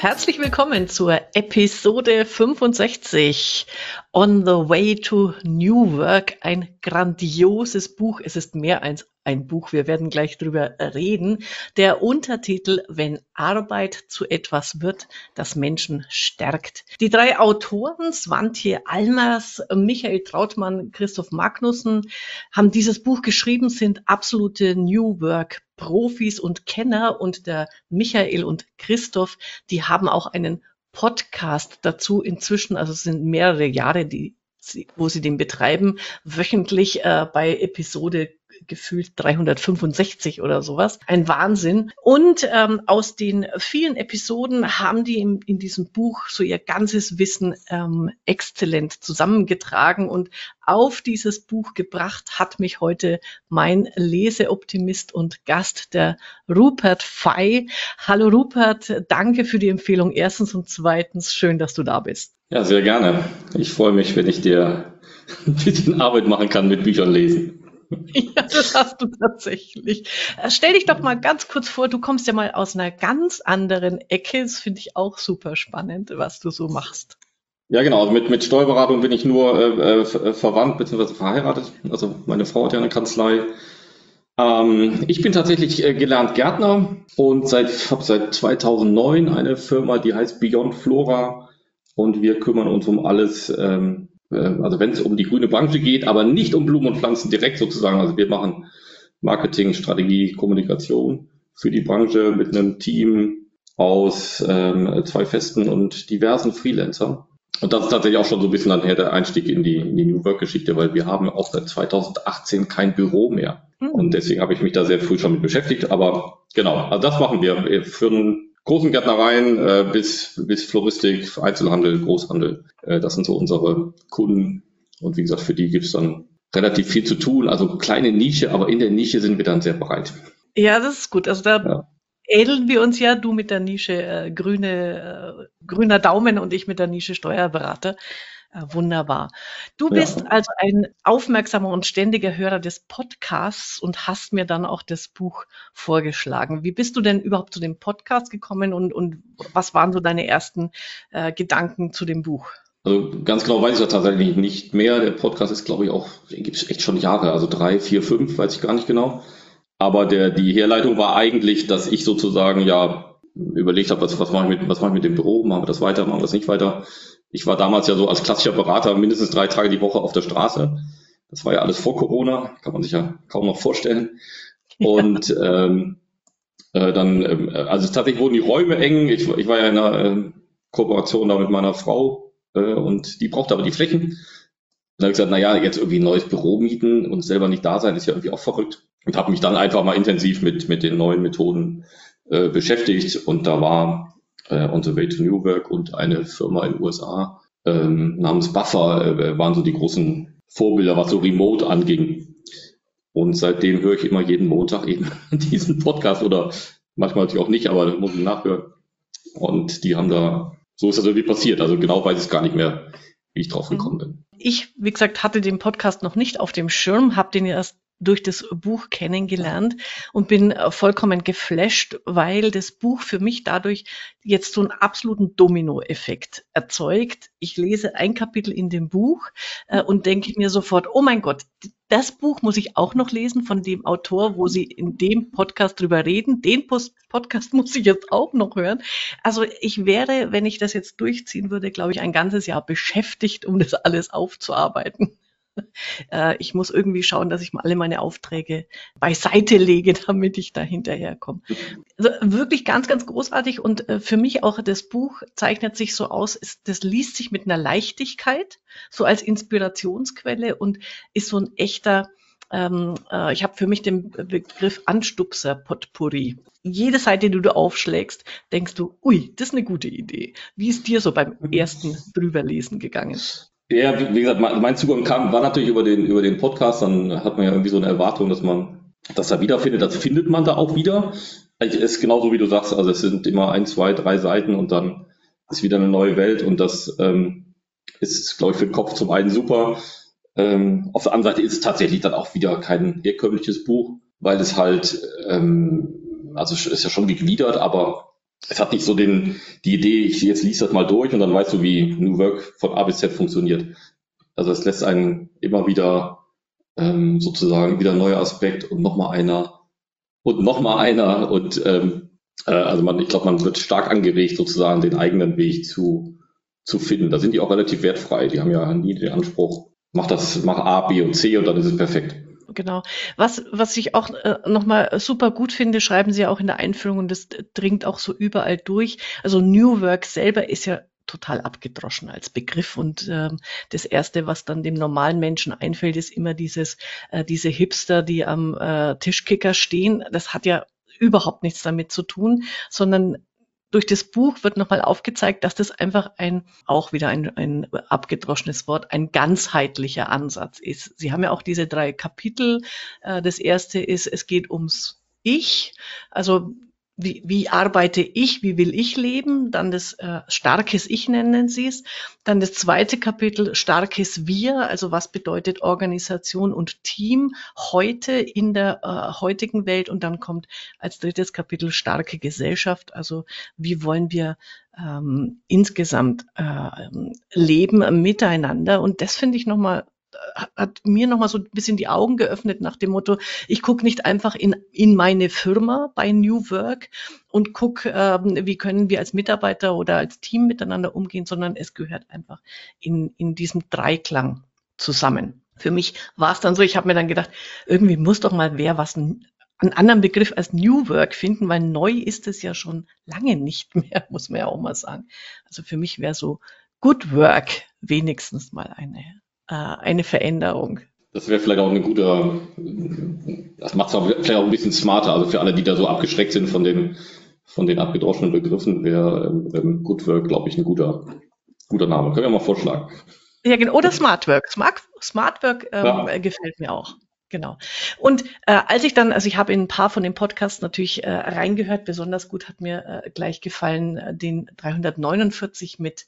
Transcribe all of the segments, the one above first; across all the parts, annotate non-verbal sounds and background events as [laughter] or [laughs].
Herzlich willkommen zur Episode 65 On the Way to New Work. Ein grandioses Buch. Es ist mehr als ein Buch. Wir werden gleich drüber reden. Der Untertitel Wenn Arbeit zu etwas wird, das Menschen stärkt. Die drei Autoren, Svantje Almers, Michael Trautmann, Christoph Magnussen, haben dieses Buch geschrieben, sind absolute New Work Profis und Kenner und der Michael und Christoph, die haben auch einen Podcast dazu inzwischen, also es sind mehrere Jahre, die, wo sie den betreiben, wöchentlich äh, bei Episode gefühlt 365 oder sowas. Ein Wahnsinn. Und ähm, aus den vielen Episoden haben die in, in diesem Buch so ihr ganzes Wissen ähm, exzellent zusammengetragen und auf dieses Buch gebracht hat mich heute mein Leseoptimist und Gast, der Rupert Fey. Hallo Rupert, danke für die Empfehlung erstens und zweitens schön, dass du da bist. Ja, sehr gerne. Ich freue mich, wenn ich dir ein bisschen Arbeit machen kann mit Büchern lesen. Ja, das hast du tatsächlich. Äh, stell dich doch mal ganz kurz vor, du kommst ja mal aus einer ganz anderen Ecke. Das finde ich auch super spannend, was du so machst. Ja, genau. Also mit, mit Steuerberatung bin ich nur äh, äh verwandt bzw. verheiratet. Also meine Frau hat ja eine Kanzlei. Ähm, ich bin tatsächlich äh, gelernt Gärtner und seit, habe seit 2009 eine Firma, die heißt Beyond Flora und wir kümmern uns um alles, ähm, äh, also wenn es um die grüne Branche geht, aber nicht um Blumen und Pflanzen direkt sozusagen. Also wir machen Marketing, Strategie, Kommunikation für die Branche mit einem Team aus ähm, zwei festen und diversen Freelancern. Und das ist tatsächlich auch schon so ein bisschen dann her der Einstieg in die, in die New Work-Geschichte, weil wir haben auch seit 2018 kein Büro mehr. Mhm. Und deswegen habe ich mich da sehr früh schon mit beschäftigt. Aber genau, also das machen wir. Wir führen großen Gärtnereien äh, bis, bis Floristik, Einzelhandel, Großhandel. Äh, das sind so unsere Kunden. Und wie gesagt, für die gibt es dann relativ viel zu tun. Also kleine Nische, aber in der Nische sind wir dann sehr breit. Ja, das ist gut. Also da ja. ähneln wir uns ja, du mit der Nische äh, grüne, äh, grüner Daumen und ich mit der Nische Steuerberater. Äh, wunderbar. Du bist ja. also ein aufmerksamer und ständiger Hörer des Podcasts und hast mir dann auch das Buch vorgeschlagen. Wie bist du denn überhaupt zu dem Podcast gekommen und, und was waren so deine ersten äh, Gedanken zu dem Buch? Also ganz genau weiß ich das tatsächlich nicht mehr. Der Podcast ist, glaube ich, auch, gibt es echt schon Jahre, also drei, vier, fünf, weiß ich gar nicht genau. Aber der, die Herleitung war eigentlich, dass ich sozusagen ja überlegt habe, was, was mache ich mit, was mache ich mit dem Büro, machen wir das weiter, machen wir das nicht weiter. Ich war damals ja so als klassischer Berater mindestens drei Tage die Woche auf der Straße. Das war ja alles vor Corona, kann man sich ja kaum noch vorstellen. Und ähm, äh, dann, äh, also tatsächlich wurden die Räume eng. Ich, ich war ja in einer äh, Kooperation da mit meiner Frau äh, und die brauchte aber die Flächen. Und dann habe ich gesagt, naja, jetzt irgendwie ein neues Büro mieten und selber nicht da sein, ist ja irgendwie auch verrückt. Und habe mich dann einfach mal intensiv mit, mit den neuen Methoden äh, beschäftigt. Und da war äh, On the Way to New Work und eine Firma in den USA ähm, namens Buffer äh, waren so die großen Vorbilder, was so Remote anging. Und seitdem höre ich immer jeden Montag eben [laughs] diesen Podcast oder manchmal natürlich auch nicht, aber muss ich nachhören. Und die haben da, so ist das irgendwie passiert. Also genau weiß ich es gar nicht mehr, wie ich drauf mhm. gekommen bin. Ich, wie gesagt, hatte den Podcast noch nicht auf dem Schirm, habe den erst durch das Buch kennengelernt und bin äh, vollkommen geflasht, weil das Buch für mich dadurch jetzt so einen absoluten Dominoeffekt erzeugt. Ich lese ein Kapitel in dem Buch äh, und denke mir sofort, oh mein Gott, das Buch muss ich auch noch lesen von dem Autor, wo Sie in dem Podcast drüber reden. Den Post Podcast [laughs] muss ich jetzt auch noch hören. Also ich wäre, wenn ich das jetzt durchziehen würde, glaube ich, ein ganzes Jahr beschäftigt, um das alles aufzuarbeiten. [laughs] Äh, ich muss irgendwie schauen, dass ich mal alle meine Aufträge beiseite lege, [laughs] damit ich da hinterherkomme. Also wirklich ganz, ganz großartig und äh, für mich auch das Buch zeichnet sich so aus, ist, das liest sich mit einer Leichtigkeit, so als Inspirationsquelle und ist so ein echter, ähm, äh, ich habe für mich den Begriff Anstupser Potpourri. Jede Seite, die du aufschlägst, denkst du, ui, das ist eine gute Idee. Wie ist dir so beim ersten drüberlesen gegangen? Ja, wie, gesagt, mein, Zugang kam, war natürlich über den, über den Podcast, dann hat man ja irgendwie so eine Erwartung, dass man das da wiederfindet. Das findet man da auch wieder. Es ist genauso wie du sagst, also es sind immer ein, zwei, drei Seiten und dann ist wieder eine neue Welt und das ähm, ist, glaube ich, für den Kopf zum einen super. Ähm, auf der anderen Seite ist es tatsächlich dann auch wieder kein herkömmliches Buch, weil es halt, ähm, also ist ja schon gegliedert, aber es hat nicht so den, die Idee, ich jetzt liest das mal durch und dann weißt du, wie New Work von A bis Z funktioniert. Also es lässt einen immer wieder ähm, sozusagen wieder neuer Aspekt und nochmal einer und nochmal einer und ähm, äh, also man, ich glaube, man wird stark angeregt, sozusagen den eigenen Weg zu, zu finden. Da sind die auch relativ wertfrei. Die haben ja nie den Anspruch, mach das, mach A, B und C und dann ist es perfekt. Genau. Was, was ich auch äh, nochmal super gut finde, schreiben Sie auch in der Einführung und das dringt auch so überall durch. Also New Work selber ist ja total abgedroschen als Begriff. Und ähm, das Erste, was dann dem normalen Menschen einfällt, ist immer dieses, äh, diese Hipster, die am äh, Tischkicker stehen. Das hat ja überhaupt nichts damit zu tun, sondern durch das Buch wird nochmal aufgezeigt, dass das einfach ein, auch wieder ein, ein abgedroschenes Wort, ein ganzheitlicher Ansatz ist. Sie haben ja auch diese drei Kapitel. Äh, das erste ist, es geht ums Ich. Also wie, wie arbeite ich, wie will ich leben, dann das äh, starkes Ich nennen Sie es, dann das zweite Kapitel starkes Wir, also was bedeutet Organisation und Team heute in der äh, heutigen Welt. Und dann kommt als drittes Kapitel starke Gesellschaft, also wie wollen wir ähm, insgesamt äh, leben miteinander. Und das finde ich nochmal hat mir nochmal so ein bisschen die Augen geöffnet nach dem Motto, ich gucke nicht einfach in, in meine Firma bei New Work und gucke, ähm, wie können wir als Mitarbeiter oder als Team miteinander umgehen, sondern es gehört einfach in, in diesem Dreiklang zusammen. Für mich war es dann so, ich habe mir dann gedacht, irgendwie muss doch mal wer was einen anderen Begriff als New Work finden, weil neu ist es ja schon lange nicht mehr, muss man ja auch mal sagen. Also für mich wäre so Good Work wenigstens mal eine äh, eine Veränderung. Das wäre vielleicht auch eine gute, das macht es vielleicht auch ein bisschen smarter. Also für alle, die da so abgeschreckt sind von den, von den abgedroschenen Begriffen, wäre ähm, Good Work, glaube ich, ein guter, guter Name. Können wir mal vorschlagen. Ja, genau. Oder Smart Work. Smart, Smart Work ähm, ja. gefällt mir auch. Genau. Und äh, als ich dann, also ich habe in ein paar von den Podcasts natürlich äh, reingehört, besonders gut hat mir äh, gleich gefallen äh, den 349 mit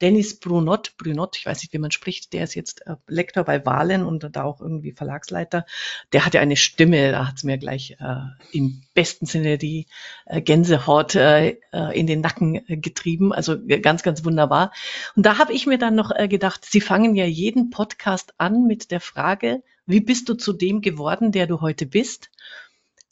Dennis Brunot, Brunot, ich weiß nicht, wie man spricht, der ist jetzt äh, Lektor bei Wahlen und da auch irgendwie Verlagsleiter. Der hat ja eine Stimme, da hat es mir gleich äh, im besten Sinne die äh, Gänsehaut äh, äh in den Nacken äh, getrieben. Also ganz, ganz wunderbar. Und da habe ich mir dann noch äh, gedacht, Sie fangen ja jeden Podcast an mit der Frage, wie bist du zu dem geworden, der du heute bist?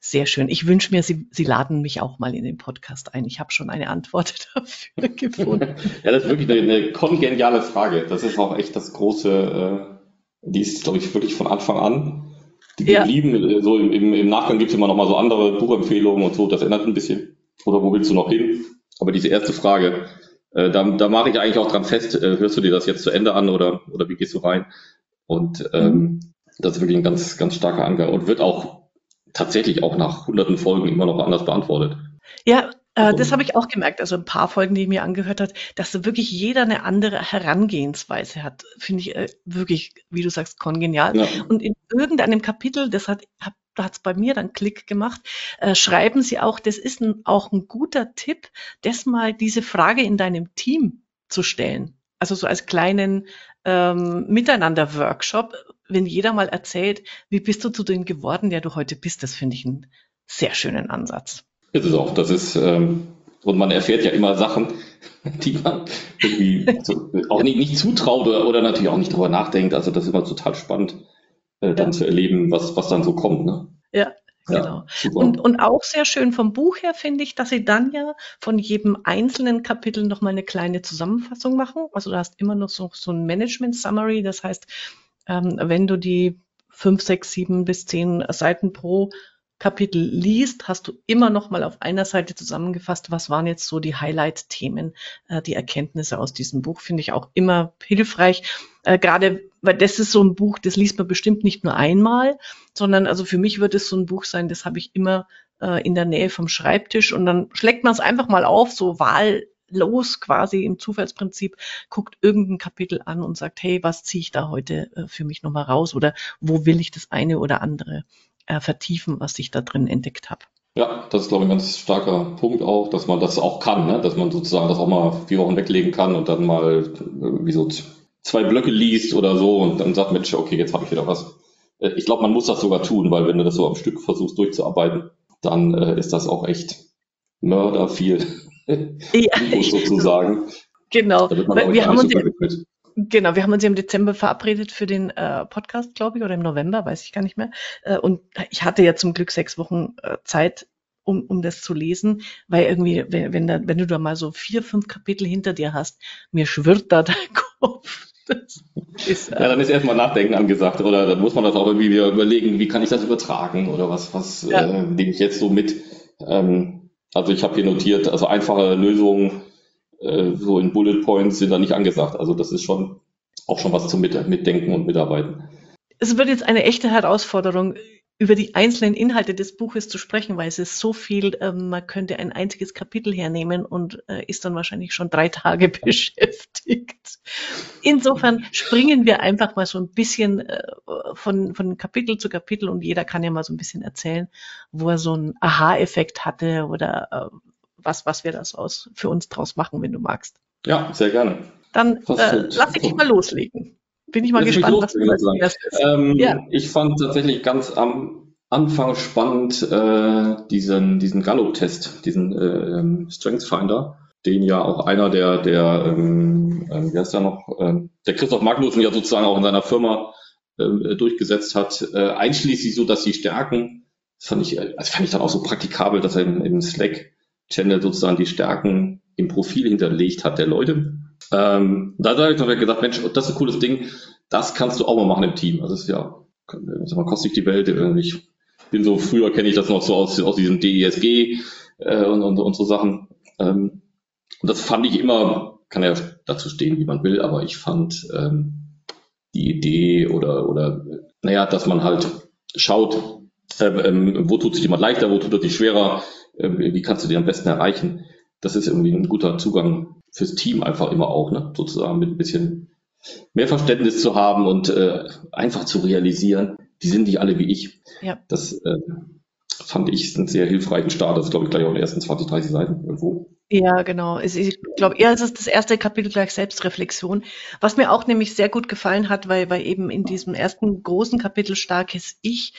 Sehr schön. Ich wünsche mir, Sie, Sie laden mich auch mal in den Podcast ein. Ich habe schon eine Antwort [laughs] dafür gefunden. [laughs] ja, das ist wirklich eine, eine kongeniale Frage. Das ist auch echt das große, äh, die ist, glaube ich, wirklich von Anfang an die geblieben. Ja. So im, im, im Nachgang gibt es immer noch mal so andere Buchempfehlungen und so. Das ändert ein bisschen. Oder wo willst du noch hin? Aber diese erste Frage, äh, da, da mache ich eigentlich auch dran fest. Äh, hörst du dir das jetzt zu Ende an oder, oder wie gehst du rein? Und ähm, mhm. das ist wirklich ein ganz, ganz starker Anker und wird auch tatsächlich auch nach hunderten Folgen immer noch anders beantwortet. Ja, äh, das habe ich auch gemerkt. Also ein paar Folgen, die ich mir angehört hat, dass wirklich jeder eine andere Herangehensweise hat. Finde ich äh, wirklich, wie du sagst, kongenial. Ja. Und in irgendeinem Kapitel, das hat, hab, da hat es bei mir dann Klick gemacht, äh, schreiben sie auch, das ist ein, auch ein guter Tipp, das mal diese Frage in deinem Team zu stellen. Also so als kleinen ähm, Miteinander-Workshop, wenn jeder mal erzählt, wie bist du zu dem geworden, der du heute bist, das finde ich einen sehr schönen Ansatz. Ist es auch. Das ist, ähm, und man erfährt ja immer Sachen, [laughs] die man irgendwie so, auch nicht, nicht zutraut oder, oder natürlich auch nicht darüber nachdenkt. Also das ist immer total spannend, äh, dann ja. zu erleben, was, was dann so kommt. Ne? Ja, Genau. Ja, und, und auch sehr schön vom Buch her finde ich, dass sie dann ja von jedem einzelnen Kapitel nochmal eine kleine Zusammenfassung machen. Also du hast immer noch so, so ein Management-Summary. Das heißt, ähm, wenn du die fünf, sechs, sieben bis zehn Seiten pro Kapitel liest, hast du immer noch mal auf einer Seite zusammengefasst, was waren jetzt so die Highlight-Themen, äh, die Erkenntnisse aus diesem Buch, finde ich auch immer hilfreich. Äh, Gerade, weil das ist so ein Buch, das liest man bestimmt nicht nur einmal, sondern also für mich wird es so ein Buch sein, das habe ich immer äh, in der Nähe vom Schreibtisch und dann schlägt man es einfach mal auf, so wahllos quasi im Zufallsprinzip, guckt irgendein Kapitel an und sagt, hey, was ziehe ich da heute äh, für mich nochmal raus oder wo will ich das eine oder andere äh, vertiefen, was ich da drin entdeckt habe. Ja, das ist, glaube ich, ein ganz starker Punkt auch, dass man das auch kann, ne? dass man sozusagen das auch mal vier Wochen weglegen kann und dann mal irgendwie so zwei Blöcke liest oder so und dann sagt, Mensch, okay, jetzt habe ich wieder was. Äh, ich glaube, man muss das sogar tun, weil wenn du das so am Stück versuchst durchzuarbeiten, dann äh, ist das auch echt Mörder viel. Ja, [laughs] sozusagen. Genau. Weil wir haben uns so Genau, wir haben uns ja im Dezember verabredet für den äh, Podcast, glaube ich, oder im November, weiß ich gar nicht mehr. Äh, und ich hatte ja zum Glück sechs Wochen äh, Zeit, um, um das zu lesen, weil irgendwie, wenn, wenn, da, wenn du da mal so vier, fünf Kapitel hinter dir hast, mir schwirrt da [laughs] der Kopf. Ist, äh, ja, dann ist erstmal Nachdenken angesagt, oder dann muss man das auch irgendwie wieder überlegen, wie kann ich das übertragen oder was, was ja. äh, nehme ich jetzt so mit. Ähm, also ich habe hier notiert, also einfache Lösungen äh, so in Bullet Points sind da nicht angesagt. Also das ist schon auch schon was zum Mit Mitdenken und Mitarbeiten. Es wird jetzt eine echte Herausforderung, über die einzelnen Inhalte des Buches zu sprechen, weil es ist so viel, äh, man könnte ein einziges Kapitel hernehmen und äh, ist dann wahrscheinlich schon drei Tage [laughs] beschäftigt. Insofern springen wir einfach mal so ein bisschen äh, von, von Kapitel zu Kapitel und jeder kann ja mal so ein bisschen erzählen, wo er so einen Aha-Effekt hatte oder äh, was, was wir das aus, für uns draus machen, wenn du magst. Ja, sehr gerne. Dann äh, lass ich dich mal loslegen. Bin ich mal Lass gespannt, was du erstes ähm, ja. Ich fand tatsächlich ganz am Anfang spannend äh, diesen, diesen Gallup-Test, diesen äh, ähm, Strengths Finder, den ja auch einer der, der ähm, äh, wie heißt der noch, äh, der Christoph Magnussen ja sozusagen auch in seiner Firma äh, durchgesetzt hat, äh, einschließlich so, dass die Stärken, das fand ich, also fand ich dann auch so praktikabel, dass er im, im Slack Channel sozusagen die Stärken im Profil hinterlegt hat der Leute. Ähm, da habe ich noch gedacht, Mensch, das ist ein cooles Ding, das kannst du auch mal machen im Team. Also das ist ja, sag mal, kostet die Welt. Ich bin so, früher kenne ich das noch so aus, aus diesem DESG äh, und, und, und so Sachen. Ähm, und das fand ich immer, kann ja dazu stehen, wie man will, aber ich fand ähm, die Idee oder, oder naja, dass man halt schaut, äh, ähm, wo tut sich jemand leichter, wo tut er sich schwerer, ähm, wie kannst du die am besten erreichen? Das ist irgendwie ein guter Zugang fürs Team einfach immer auch, ne? sozusagen mit ein bisschen mehr Verständnis zu haben und äh, einfach zu realisieren, die sind nicht alle wie ich. Ja. Das äh, fand ich einen sehr hilfreichen Start. Das ist, glaube ich, gleich auch in den ersten 20, 30 Seiten irgendwo. Ja, genau. Ich glaube, eher ist es das erste Kapitel gleich Selbstreflexion. Was mir auch nämlich sehr gut gefallen hat, weil, weil eben in diesem ersten großen Kapitel starkes Ich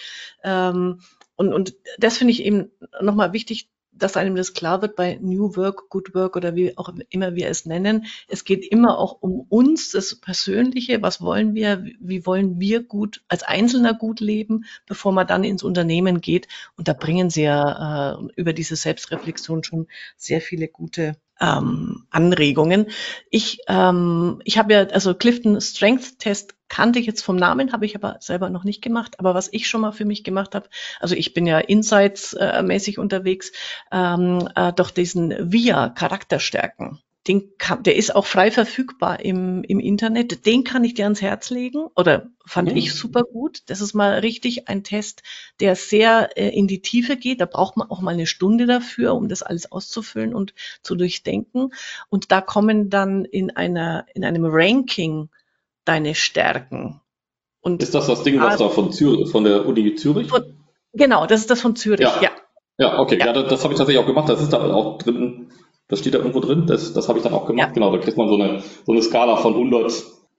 ähm, und, und das finde ich eben nochmal wichtig, dass einem das klar wird bei New Work, Good Work oder wie auch immer wir es nennen. Es geht immer auch um uns, das Persönliche. Was wollen wir? Wie wollen wir gut als Einzelner gut leben, bevor man dann ins Unternehmen geht? Und da bringen sie ja äh, über diese Selbstreflexion schon sehr viele gute ähm, Anregungen. Ich, ähm, ich habe ja, also Clifton Strength Test kannte ich jetzt vom Namen, habe ich aber selber noch nicht gemacht. Aber was ich schon mal für mich gemacht habe, also ich bin ja Insights-mäßig unterwegs, ähm, äh, doch diesen VIA Charakterstärken den kann, der ist auch frei verfügbar im, im Internet. Den kann ich dir ans Herz legen oder fand mhm. ich super gut. Das ist mal richtig ein Test, der sehr äh, in die Tiefe geht. Da braucht man auch mal eine Stunde dafür, um das alles auszufüllen und zu durchdenken. Und da kommen dann in einer, in einem Ranking deine Stärken. Und ist das das Ding, was da von Zürich, von der Uni Zürich? Von, genau, das ist das von Zürich, ja. Ja, ja okay, ja, ja das, das habe ich tatsächlich auch gemacht. Das ist da auch drin das steht da irgendwo drin. Das, das habe ich dann auch gemacht. Ja. Genau, da kriegt man so eine, so eine Skala von 100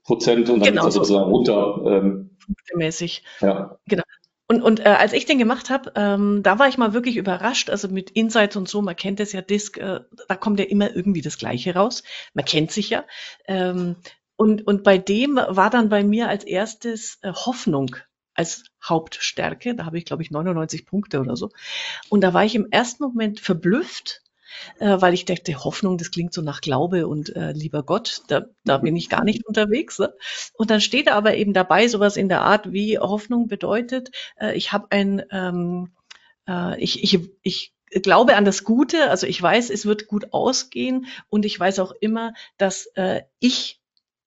Prozent und dann genau, geht es sozusagen runter. Ähm, Punktemäßig. Ja. Genau. Und, und äh, als ich den gemacht habe, ähm, da war ich mal wirklich überrascht. Also mit Insights und so, man kennt es ja, Disk, äh, da kommt ja immer irgendwie das Gleiche raus. Man kennt sich ja. Ähm, und, und bei dem war dann bei mir als erstes äh, Hoffnung als Hauptstärke. Da habe ich, glaube ich, 99 Punkte oder so. Und da war ich im ersten Moment verblüfft, äh, weil ich dachte, Hoffnung, das klingt so nach Glaube und äh, lieber Gott, da, da bin ich gar nicht unterwegs. Ne? Und dann steht aber eben dabei sowas in der Art, wie Hoffnung bedeutet, äh, ich habe ein, ähm, äh, ich, ich, ich glaube an das Gute, also ich weiß, es wird gut ausgehen und ich weiß auch immer, dass äh, ich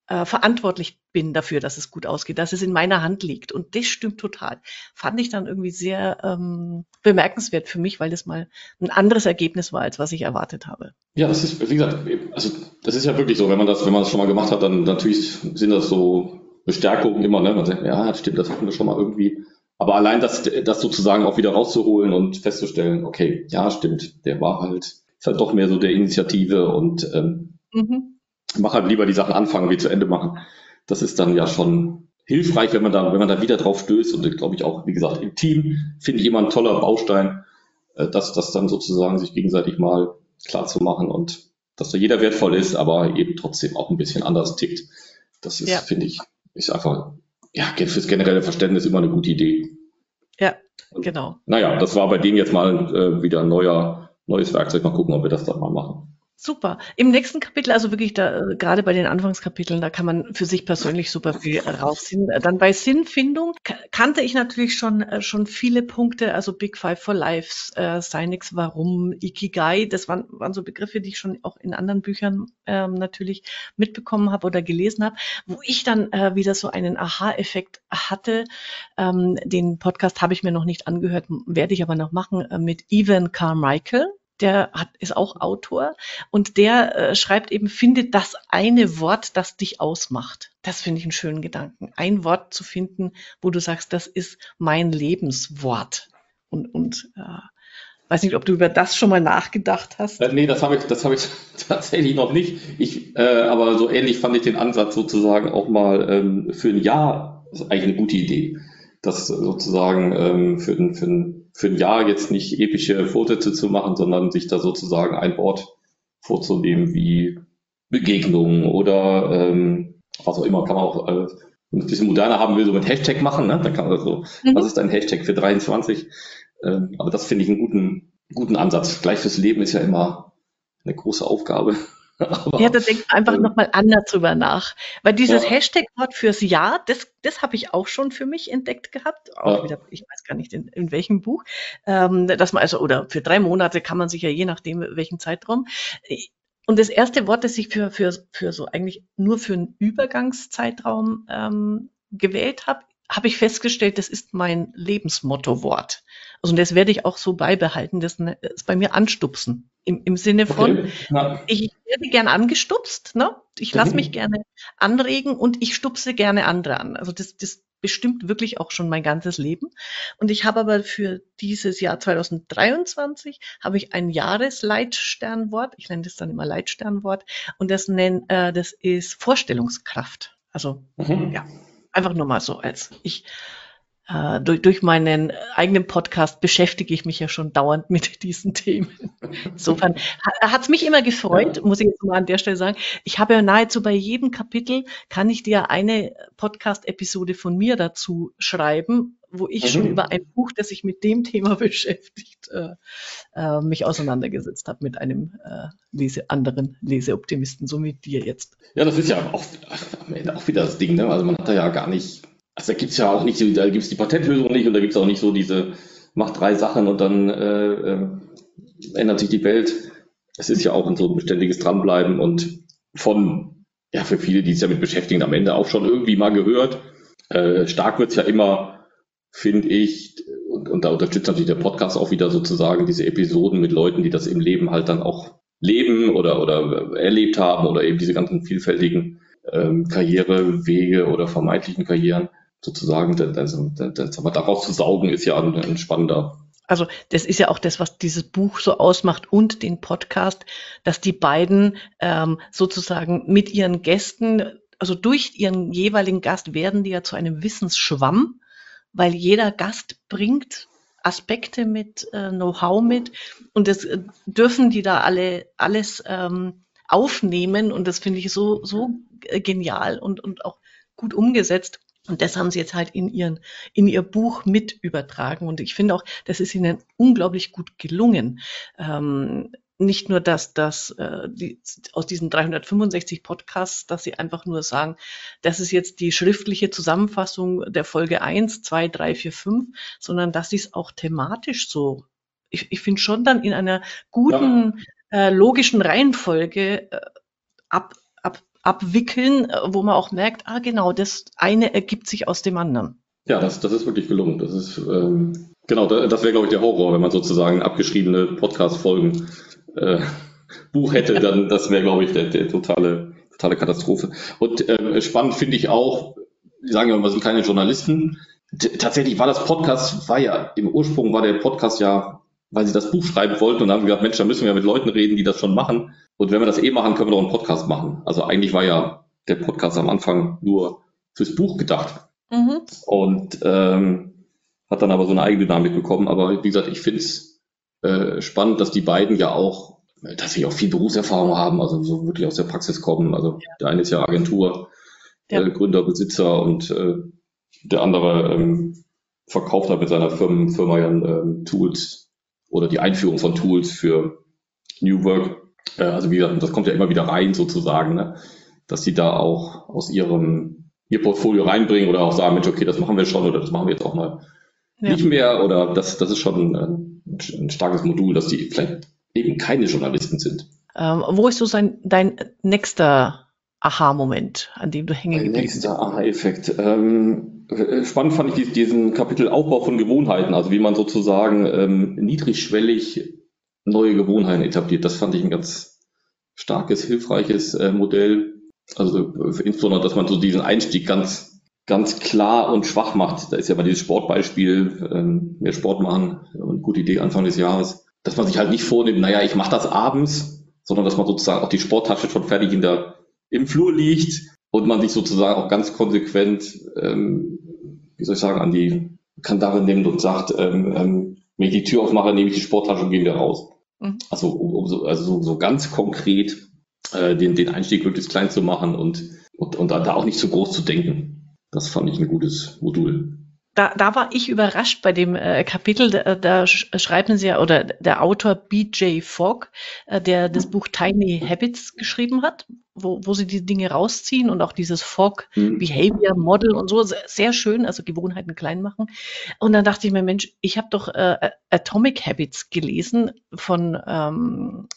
äh, verantwortlich bin dafür, dass es gut ausgeht, dass es in meiner Hand liegt. Und das stimmt total. Fand ich dann irgendwie sehr ähm, bemerkenswert für mich, weil das mal ein anderes Ergebnis war, als was ich erwartet habe. Ja, das ist, wie gesagt, also das ist ja wirklich so, wenn man das, wenn man das schon mal gemacht hat, dann natürlich sind das so Bestärkungen immer, ne? Man sagt, ja, stimmt, das hatten wir schon mal irgendwie. Aber allein das, das sozusagen auch wieder rauszuholen und festzustellen, okay, ja, stimmt, der war halt, ist halt doch mehr so der Initiative und ähm, mhm mach halt lieber die Sachen anfangen wie zu Ende machen. Das ist dann ja schon hilfreich, wenn man da, wenn man da wieder drauf stößt und glaube ich auch, wie gesagt, im Team finde ich immer ein toller Baustein, äh, dass das dann sozusagen sich gegenseitig mal klar zu machen und dass da jeder wertvoll ist, aber eben trotzdem auch ein bisschen anders tickt. Das ist, ja. finde ich, ist einfach, ja, fürs generelle Verständnis immer eine gute Idee. Ja, genau. Naja, das war bei denen jetzt mal äh, wieder ein neuer, neues Werkzeug. Mal gucken, ob wir das dann mal machen. Super. Im nächsten Kapitel, also wirklich da, äh, gerade bei den Anfangskapiteln, da kann man für sich persönlich super viel rausziehen. Dann bei Sinnfindung kannte ich natürlich schon, äh, schon viele Punkte, also Big Five for Lives, äh, Sinix, Warum, Ikigai, das waren, waren so Begriffe, die ich schon auch in anderen Büchern ähm, natürlich mitbekommen habe oder gelesen habe, wo ich dann äh, wieder so einen Aha-Effekt hatte. Ähm, den Podcast habe ich mir noch nicht angehört, werde ich aber noch machen, äh, mit Evan Carmichael der hat, ist auch Autor und der äh, schreibt eben, finde das eine Wort, das dich ausmacht. Das finde ich einen schönen Gedanken. Ein Wort zu finden, wo du sagst, das ist mein Lebenswort. Und, und äh, weiß nicht, ob du über das schon mal nachgedacht hast. Äh, nee, das habe ich, das habe ich [laughs] tatsächlich noch nicht. Ich, äh, aber so ähnlich fand ich den Ansatz sozusagen auch mal ähm, für ein Jahr, das ist eigentlich eine gute Idee. Das sozusagen ähm, für, für, für für ein Jahr jetzt nicht epische Vorsätze zu machen, sondern sich da sozusagen ein Wort vorzunehmen wie Begegnung oder ähm, was auch immer, kann man auch äh, ein bisschen moderner haben will, so mit Hashtag machen, ne? Da kann man so, mhm. was ist ein Hashtag für 23? Ähm, aber das finde ich einen guten, guten Ansatz. Gleich fürs Leben ist ja immer eine große Aufgabe. Aber, ja, da denkt man einfach ähm, nochmal anders drüber nach. Weil dieses ja. Hashtag-Wort fürs Jahr, das, das habe ich auch schon für mich entdeckt gehabt. Auch ja. wieder, ich weiß gar nicht in, in welchem Buch. Ähm, dass man also, oder für drei Monate kann man sich ja je nachdem, welchen Zeitraum. Und das erste Wort, das ich für, für, für so eigentlich nur für einen Übergangszeitraum ähm, gewählt habe, habe ich festgestellt, das ist mein Lebensmotto-Wort. Also das werde ich auch so beibehalten. Das ist bei mir anstupsen. Im, im Sinne von, okay. ja. ich werde gern angestupst, ne? ich lasse mhm. mich gerne anregen und ich stupse gerne andere an. Also das, das bestimmt wirklich auch schon mein ganzes Leben. Und ich habe aber für dieses Jahr 2023 habe ich ein Jahresleitsternwort. Ich nenne das dann immer Leitsternwort. Und das nennt, äh, das ist Vorstellungskraft. Also, mhm. ja, einfach nur mal so als ich äh, durch, durch meinen eigenen Podcast beschäftige ich mich ja schon dauernd mit [laughs] diesen Themen. Insofern hat es mich immer gefreut, muss ich jetzt mal an der Stelle sagen. Ich habe ja nahezu bei jedem Kapitel, kann ich dir eine Podcast-Episode von mir dazu schreiben, wo ich mhm. schon über ein Buch, das sich mit dem Thema [laughs] beschäftigt, äh, äh, mich auseinandergesetzt habe mit einem äh, Lese, anderen Leseoptimisten, so wie dir jetzt. Ja, das ist ja auch, am Ende auch wieder das Ding, ne? Also man hat da ja gar nicht also da gibt's ja auch nicht, da gibt's die Patentlösung nicht und da gibt's auch nicht so diese, mach drei Sachen und dann äh, äh, ändert sich die Welt. Es ist ja auch ein so ein beständiges Dranbleiben und von, ja, für viele, die sich damit beschäftigen, am Ende auch schon irgendwie mal gehört. Äh, stark wird's ja immer, finde ich, und, und da unterstützt natürlich der Podcast auch wieder sozusagen diese Episoden mit Leuten, die das im Leben halt dann auch leben oder, oder erlebt haben oder eben diese ganzen vielfältigen ähm, Karrierewege oder vermeintlichen Karrieren sozusagen, also, das, aber daraus zu saugen, ist ja ein, ein spannender also das ist ja auch das, was dieses Buch so ausmacht und den Podcast, dass die beiden ähm, sozusagen mit ihren Gästen, also durch ihren jeweiligen Gast werden die ja zu einem Wissensschwamm, weil jeder Gast bringt Aspekte mit, äh, Know-how mit und das äh, dürfen die da alle alles ähm, aufnehmen und das finde ich so so äh, genial und und auch gut umgesetzt. Und das haben sie jetzt halt in, ihren, in ihr Buch mit übertragen. Und ich finde auch, das ist ihnen unglaublich gut gelungen. Ähm, nicht nur, dass das äh, die, aus diesen 365 Podcasts, dass sie einfach nur sagen, das ist jetzt die schriftliche Zusammenfassung der Folge 1, 2, 3, 4, 5, sondern dass sie es auch thematisch so, ich, ich finde schon dann in einer guten, ja. äh, logischen Reihenfolge äh, ab, abwickeln, äh, wo man auch merkt, ah genau, das eine ergibt sich aus dem anderen. Ja, das, das ist wirklich gelungen. Das ist ähm, genau, das wäre glaube ich der Horror, wenn man sozusagen abgeschriebene Podcast-Folgen äh, Buch hätte, dann das wäre glaube ich der, der totale totale Katastrophe. Und ähm, spannend finde ich auch, die sagen ja, wir sind keine Journalisten. T tatsächlich war das Podcast, war ja im Ursprung war der Podcast ja, weil sie das Buch schreiben wollten und haben gesagt, Mensch, da müssen wir ja mit Leuten reden, die das schon machen. Und wenn wir das eh machen, können wir doch einen Podcast machen. Also eigentlich war ja der Podcast am Anfang nur fürs Buch gedacht. Mhm. Und ähm, hat dann aber so eine Eigendynamik bekommen. Aber wie gesagt, ich finde es äh, spannend, dass die beiden ja auch tatsächlich auch viel Berufserfahrung haben, also so wirklich aus der Praxis kommen. Also ja. der eine ist ja Agentur, ja. Äh, Gründer, Besitzer und äh, der andere ähm, verkauft hat mit seiner Firmen, Firma ja ähm, Tools oder die Einführung von Tools für New Work. Äh, also wie gesagt, das kommt ja immer wieder rein sozusagen, ne? dass sie da auch aus ihrem ihr Portfolio reinbringen oder auch sagen, Mensch, okay, das machen wir schon oder das machen wir jetzt auch mal ja. nicht mehr oder das, das ist schon ein, ein starkes Modul, dass die vielleicht eben keine Journalisten sind. Ähm, wo ist so sein, dein nächster Aha-Moment, an dem du hängen geblieben bist? Nächster Aha-Effekt. Ähm, spannend fand ich diesen Kapitel Aufbau von Gewohnheiten, also wie man sozusagen ähm, niedrigschwellig neue Gewohnheiten etabliert. Das fand ich ein ganz starkes, hilfreiches äh, Modell. Also insbesondere, dass man so diesen Einstieg ganz, ganz klar und schwach macht. Da ist ja mal dieses Sportbeispiel, ähm, mehr Sport machen, eine gute Idee Anfang des Jahres dass man sich halt nicht vornimmt, naja, ich mache das abends, sondern dass man sozusagen auch die Sporttasche schon fertig in der, im Flur liegt und man sich sozusagen auch ganz konsequent, ähm, wie soll ich sagen, an die Kandare nimmt und sagt, ähm, ähm, wenn ich die Tür aufmache, nehme ich die Sporttasche und gehe wieder raus. Mhm. Also, um, so, also so, so ganz konkret äh, den, den Einstieg möglichst klein zu machen und, und, und da auch nicht zu groß zu denken. Das fand ich ein gutes Modul da, da war ich überrascht bei dem äh, Kapitel, da, da schreiben sie ja, oder der Autor B.J. Fogg, äh, der das Buch Tiny Habits geschrieben hat, wo, wo sie die Dinge rausziehen und auch dieses Fogg mhm. Behavior Model und so, sehr schön, also Gewohnheiten klein machen. Und dann dachte ich mir, Mensch, ich habe doch äh, Atomic Habits gelesen von ähm,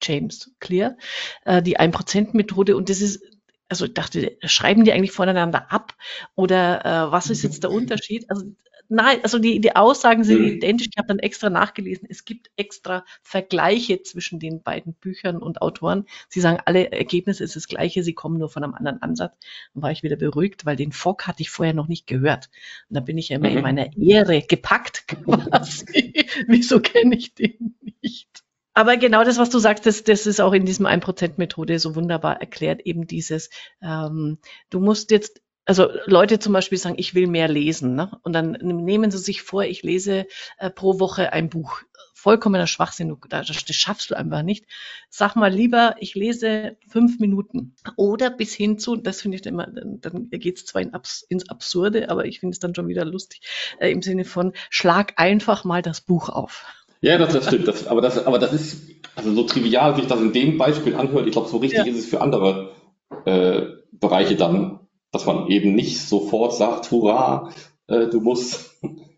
James Clear, äh, die 1%-Methode und das ist also ich dachte, schreiben die eigentlich voneinander ab oder äh, was ist jetzt der Unterschied? Also nein, also die, die Aussagen sind mhm. identisch. Ich habe dann extra nachgelesen. Es gibt extra Vergleiche zwischen den beiden Büchern und Autoren. Sie sagen, alle Ergebnisse ist das gleiche, sie kommen nur von einem anderen Ansatz. Dann war ich wieder beruhigt, weil den Fock hatte ich vorher noch nicht gehört. Und da bin ich ja immer mhm. in meiner Ehre gepackt [laughs] quasi. Wieso kenne ich den nicht? Aber genau das, was du sagst, das, das ist auch in diesem 1%-Methode so wunderbar erklärt, eben dieses, ähm, du musst jetzt also Leute zum Beispiel sagen, ich will mehr lesen. Ne? Und dann nehmen sie sich vor, ich lese äh, pro Woche ein Buch. Vollkommener Schwachsinn, das, schaffst du einfach nicht. Sag mal lieber, ich lese fünf Minuten. Oder bis hin zu, das finde ich immer, dann, dann geht es zwar in Abs ins Absurde, aber ich finde es dann schon wieder lustig, äh, im Sinne von, schlag einfach mal das Buch auf. Ja, das, das stimmt. Das, aber, das, aber das ist, also so trivial sich das in dem Beispiel anhört, ich glaube, so richtig ja. ist es für andere äh, Bereiche dann, dass man eben nicht sofort sagt, hurra, äh, du musst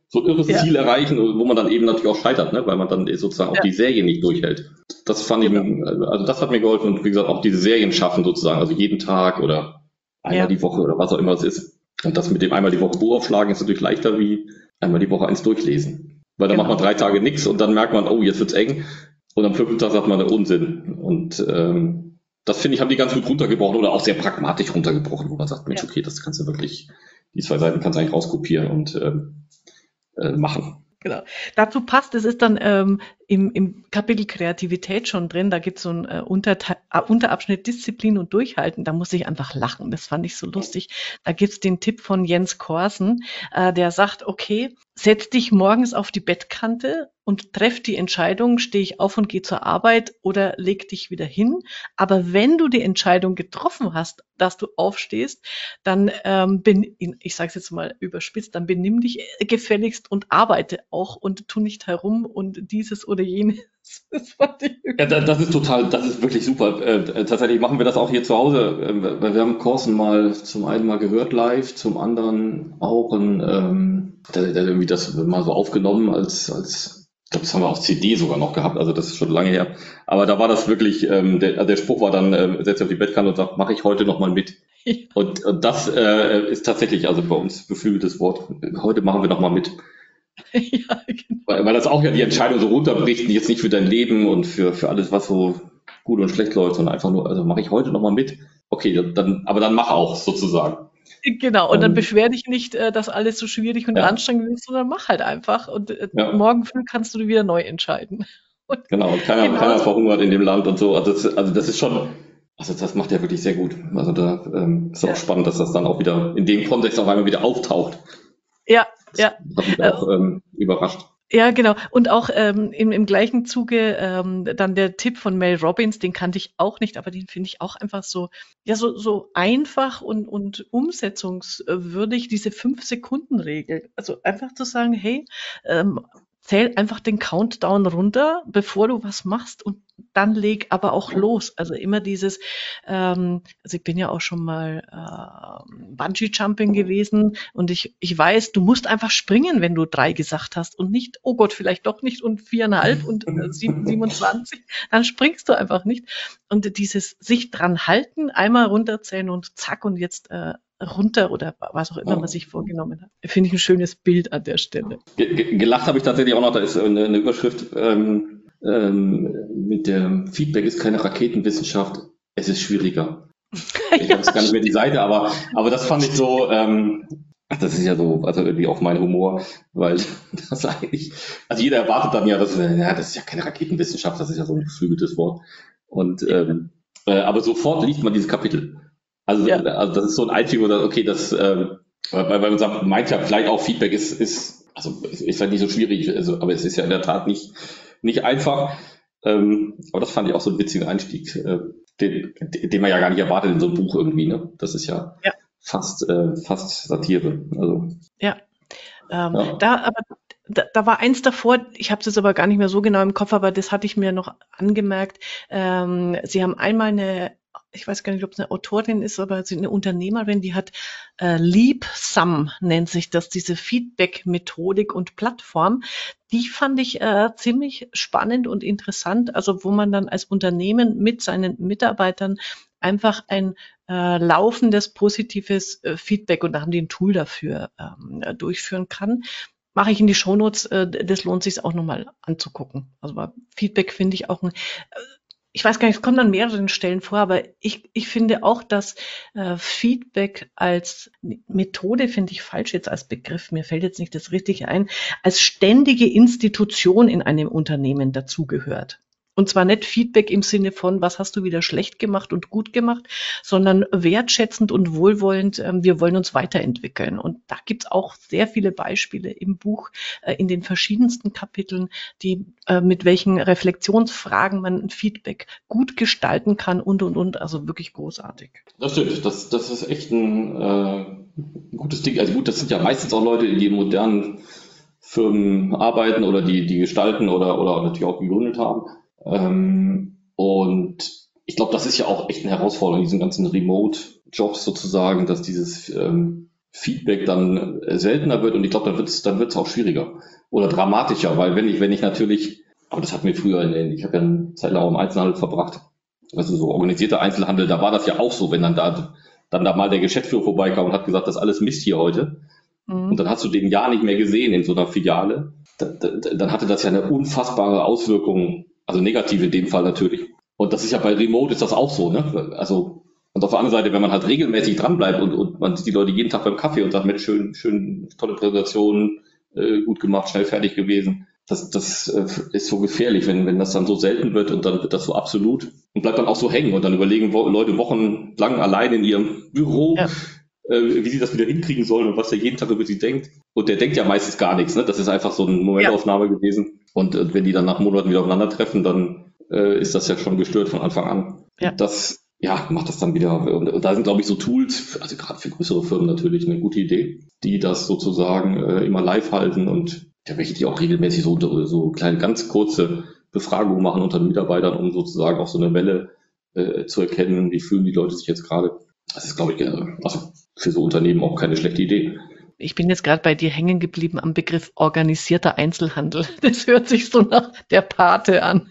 so ein irres ja. Ziel erreichen, wo man dann eben natürlich auch scheitert, ne? weil man dann sozusagen ja. auch die Serie nicht durchhält. Das fand genau. ich, also das hat mir geholfen und wie gesagt auch diese Serien schaffen sozusagen, also jeden Tag oder einmal die Woche oder was auch immer es ist. Und das mit dem einmal die Woche Buch aufschlagen ist natürlich leichter wie einmal die Woche eins durchlesen. Weil dann genau. macht man drei Tage nichts und dann merkt man, oh, jetzt wird's eng. Und am fünften Tag sagt man, Unsinn. Und ähm, das finde ich, haben die ganz gut runtergebrochen oder auch sehr pragmatisch runtergebrochen, wo man sagt, Mensch, ja. okay, das kannst du wirklich, die zwei Seiten kannst du eigentlich rauskopieren und ähm, äh, machen. Genau. Dazu passt, es ist dann ähm, im, im Kapitel Kreativität schon drin, da gibt es so einen äh, Unterte äh, Unterabschnitt Disziplin und Durchhalten, da muss ich einfach lachen, das fand ich so lustig. Da gibt's den Tipp von Jens Korsen, äh, der sagt, okay, setz dich morgens auf die Bettkante und treff die Entscheidung, stehe ich auf und gehe zur Arbeit oder leg dich wieder hin. Aber wenn du die Entscheidung getroffen hast, dass du aufstehst, dann ähm, bin, ich sage es jetzt mal überspitzt, dann benimm dich gefälligst und arbeite auch und tu nicht herum und dieses oder jenes. [laughs] Das, ja, das ist total, das ist wirklich super. Äh, tatsächlich machen wir das auch hier zu Hause. Äh, wir haben Korsen mal zum einen mal gehört live, zum anderen auch ein, ähm, der, der irgendwie das mal so aufgenommen als als glaube, das haben wir auf CD sogar noch gehabt, also das ist schon lange her. Aber da war das wirklich, ähm, der, also der Spruch war dann, äh, setzt auf die Bettkante und sagt, mache ich heute nochmal mit. Ja. Und, und das äh, ist tatsächlich, also bei uns beflügeltes Wort, heute machen wir nochmal mit. [laughs] Ja, genau. weil, weil das auch ja die Entscheidung so runterbricht, jetzt nicht für dein Leben und für, für alles, was so gut und schlecht läuft, sondern einfach nur, also mache ich heute nochmal mit. Okay, dann, aber dann mach auch sozusagen. [laughs] Genau, und dann ähm, beschwer dich nicht, äh, dass alles so schwierig und ja. anstrengend ist, sondern mach halt einfach. Und äh, ja. morgen früh kannst du wieder neu entscheiden. [laughs] Und genau, und keiner, genau. keiner verhungert in dem Land und so. Also das, also das ist schon, also das macht er wirklich sehr gut. Also da ähm, ist auch ja. spannend, dass das dann auch wieder in dem Kontext auf einmal wieder auftaucht. Ja, das ja. Hat mich auch ähm, überrascht. Ja, genau. Und auch ähm, im, im gleichen Zuge ähm, dann der Tipp von Mel Robbins, den kannte ich auch nicht, aber den finde ich auch einfach so, ja, so, so einfach und, und umsetzungswürdig, diese Fünf-Sekunden-Regel. Also einfach zu sagen, hey, ähm, zähl einfach den Countdown runter, bevor du was machst und dann leg aber auch los. Also immer dieses, ähm, also ich bin ja auch schon mal äh, Bungee-Jumping gewesen und ich, ich weiß, du musst einfach springen, wenn du drei gesagt hast und nicht, oh Gott, vielleicht doch nicht und viereinhalb und äh, 27, [laughs] dann springst du einfach nicht. Und dieses sich dran halten, einmal runterzählen und zack und jetzt äh, runter oder was auch immer man sich vorgenommen hat. Finde ich ein schönes Bild an der Stelle. Gelacht habe ich tatsächlich auch noch, da ist eine, Überschrift ähm, ähm, mit dem Feedback ist keine Raketenwissenschaft, es ist schwieriger. [laughs] Ich ja, habe jetzt gar nicht mehr die Seite, aber, aber das fand ich so, ähm, das ist ja so, also irgendwie auch mein Humor, weil [laughs] das eigentlich, also jeder erwartet dann ja, dass, ja, das ist ja keine Raketenwissenschaft, das ist ja so ein geflügeltes Wort. Und ähm, äh, aber sofort liest man dieses Kapitel. Also, ja. also das ist so ein Einstieg, oder okay, das, ähm, weil, weil man sagt, meint ja vielleicht auch Feedback ist, ist, also ist halt nicht so schwierig, also, aber es ist ja in der Tat nicht, nicht einfach. Ähm, aber das fand ich auch so ein witziger Einstieg, äh, den, den man ja gar nicht erwartet in so einem Buch irgendwie, ne? Das ist ja, ja. fast, äh, fast Satire. Also. Ja. Ähm, ja. Da, aber da, da war eins davor, ich habe es jetzt aber gar nicht mehr so genau im Kopf, aber das hatte ich mir noch angemerkt. Ähm, Sie haben einmal eine ich weiß gar nicht, ob es eine Autorin ist, aber sie eine Unternehmerin, die hat äh, Leap Sum nennt sich das, diese Feedback-Methodik und Plattform. Die fand ich äh, ziemlich spannend und interessant, also wo man dann als Unternehmen mit seinen Mitarbeitern einfach ein äh, laufendes positives äh, Feedback und da haben die ein Tool dafür ähm, durchführen kann mache ich in die Shownotes, äh, das lohnt sich auch nochmal anzugucken. Also Feedback finde ich auch ein, äh, ich weiß gar nicht, es kommt an mehreren Stellen vor, aber ich, ich finde auch, dass äh, Feedback als Methode, finde ich falsch jetzt als Begriff, mir fällt jetzt nicht das Richtige ein, als ständige Institution in einem Unternehmen dazugehört. Und zwar nicht Feedback im Sinne von, was hast du wieder schlecht gemacht und gut gemacht, sondern wertschätzend und wohlwollend, ähm, wir wollen uns weiterentwickeln. Und da gibt's auch sehr viele Beispiele im Buch, äh, in den verschiedensten Kapiteln, die äh, mit welchen Reflexionsfragen man Feedback gut gestalten kann und und und. Also wirklich großartig. Das stimmt, das, das ist echt ein, äh, gutes Ding. Also gut, das sind ja meistens auch Leute, die in modernen Firmen arbeiten oder die, die gestalten oder, oder natürlich auch gegründet haben. Ähm, und ich glaube, das ist ja auch echt eine Herausforderung, diesen ganzen Remote-Jobs sozusagen, dass dieses ähm, Feedback dann seltener wird und ich glaube, dann wird es dann wird's auch schwieriger oder dramatischer, weil wenn ich, wenn ich natürlich, aber das hatten wir früher, in, ich habe ja eine Zeit lang im Einzelhandel verbracht, also so organisierter Einzelhandel, da war das ja auch so, wenn dann da dann da mal der Geschäftsführer vorbeikam und hat gesagt, das ist alles Mist hier heute. Mhm. Und dann hast du den Jahr nicht mehr gesehen in so einer Filiale. Da, da, dann hatte das ja eine unfassbare Auswirkung also negativ in dem Fall natürlich. Und das ist ja bei Remote ist das auch so, ne? Also, und auf der anderen Seite, wenn man halt regelmäßig dranbleibt und, und man sieht die Leute jeden Tag beim Kaffee und sagt, Mensch, schön, schön, tolle Präsentation, äh, gut gemacht, schnell fertig gewesen. Das, das äh, ist so gefährlich, wenn, wenn das dann so selten wird und dann wird das so absolut und bleibt dann auch so hängen und dann überlegen wo, Leute wochenlang allein in ihrem Büro, ja. Äh, wie sie das wieder hinkriegen sollen und was er jeden Tag über sie denkt. Und der denkt ja meistens gar nichts, ne? Das ist einfach so eine Momentaufnahme ja. gewesen. Und äh, wenn die dann nach Monaten wieder aufeinandertreffen, dann äh, ist das ja schon gestört von Anfang an. Ja. Das ja, macht das dann wieder. Und, und da sind, glaube ich, so Tools, also gerade für größere Firmen natürlich eine gute Idee, die das sozusagen äh, immer live halten und ja, welche die auch regelmäßig so, so kleine, ganz kurze Befragungen machen unter den Mitarbeitern, um sozusagen auch so eine Welle äh, zu erkennen, wie fühlen die Leute sich jetzt gerade. Das ist, glaube ich, äh, also für so Unternehmen auch keine schlechte Idee. Ich bin jetzt gerade bei dir hängen geblieben am Begriff organisierter Einzelhandel. [laughs] Das hört sich so nach der Pate an.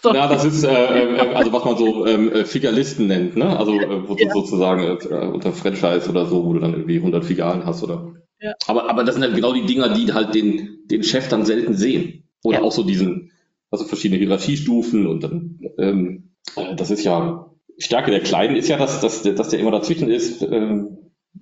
So. Ja, das ist äh, äh, also was man so ähm, äh, Filialisten nennt, ne? Also äh, wo du ja. sozusagen äh, unter Franchise oder so, wo du dann irgendwie 100 Filialen hast oder. Ja. Aber aber das sind halt genau die Dinger, die halt den den Chef dann selten sehen oder ja. auch so diesen also verschiedene Hierarchiestufen und dann ähm, äh, das ist ja Stärke der Kleinen ist ja, dass dass dass der immer dazwischen ist. Ähm,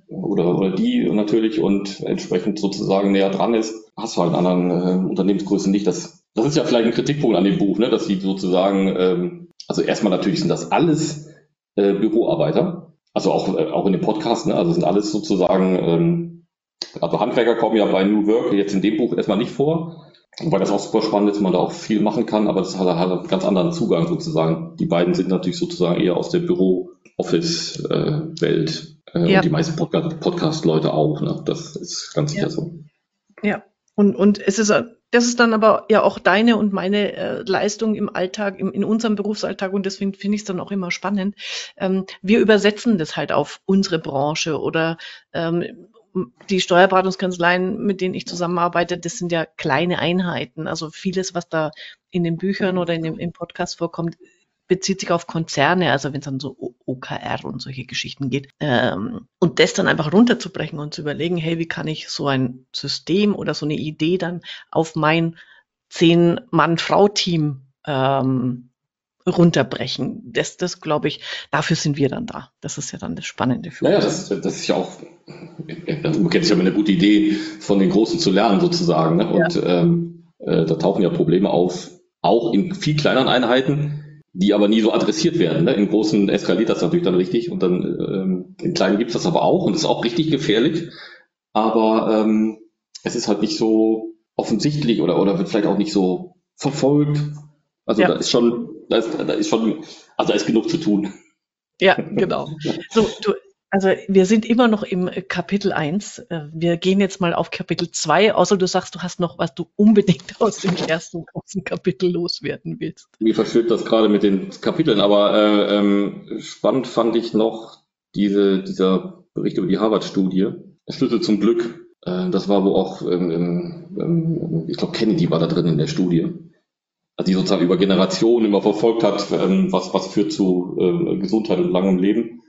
oder, oder die natürlich und entsprechend sozusagen näher dran ist, hast du halt in anderen äh, Unternehmensgrößen nicht. Das, das ist ja vielleicht ein Kritikpunkt an dem Buch, ne, dass sie sozusagen, ähm, also erstmal natürlich sind das alles äh, Büroarbeiter, also auch, äh, auch in dem Podcast, ne, also sind alles sozusagen, ähm, also Handwerker kommen ja bei New Work jetzt in dem Buch erstmal nicht vor, Weil das auch super spannend ist, man da auch viel machen kann, aber das hat halt einen ganz anderen Zugang sozusagen. Die beiden sind natürlich sozusagen eher aus der Büro-Office-Welt äh, ja. und die meisten Podcast-Leute auch. Ne? Das ist ganz sicher ja. so. Ja, und, und es ist, das ist dann aber ja auch deine und meine äh, Leistung im Alltag, im, in unserem Berufsalltag und deswegen finde ich es dann auch immer spannend. Ähm, wir übersetzen das halt auf unsere Branche oder ähm, die Steuerberatungskanzleien, mit denen ich zusammenarbeite, das sind ja kleine Einheiten. Also vieles, was da in den Büchern oder in dem, im Podcast vorkommt, bezieht sich auf Konzerne, also wenn es dann so OKR und solche Geschichten geht. Ähm, und das dann einfach runterzubrechen und zu überlegen, hey, wie kann ich so ein System oder so eine Idee dann auf mein Zehn-Mann-Frau-Team ähm, runterbrechen. Das, das glaube ich, dafür sind wir dann da. Das ist ja dann das Spannende für naja, uns. Das, das ist ja auch, kennt sich ja eine gute Idee, von den Großen zu lernen sozusagen. Ne? Und ja. ähm, äh, da tauchen ja Probleme auf, auch in viel kleineren Einheiten, die aber nie so adressiert werden. Ne? In großen eskaliert das natürlich dann richtig und dann ähm, in kleinen gibt es das aber auch und das ist auch richtig gefährlich. Aber ähm, es ist halt nicht so offensichtlich oder, oder wird vielleicht auch nicht so verfolgt. Also ja. da ist schon, da ist, da ist schon, also da ist genug zu tun. Ja, genau. So, du, also wir sind immer noch im Kapitel 1. Äh, wir gehen jetzt mal auf Kapitel 2, außer du sagst, du hast noch, was du unbedingt [laughs] aus dem ersten großen Kapitel loswerden willst. Mir verschwimmt das gerade mit den Kapiteln, aber äh, ähm, spannend fand ich noch diese, dieser Bericht über die Harvard-Studie. Schlüssel zum Glück. Äh, das war wo auch, ähm, ähm, ähm, ich glaube Kennedy war da drin in der Studie. Also die sozusagen über Generationen immer verfolgt hat, ähm, was, was führt zu äh, Gesundheit und langem Leben.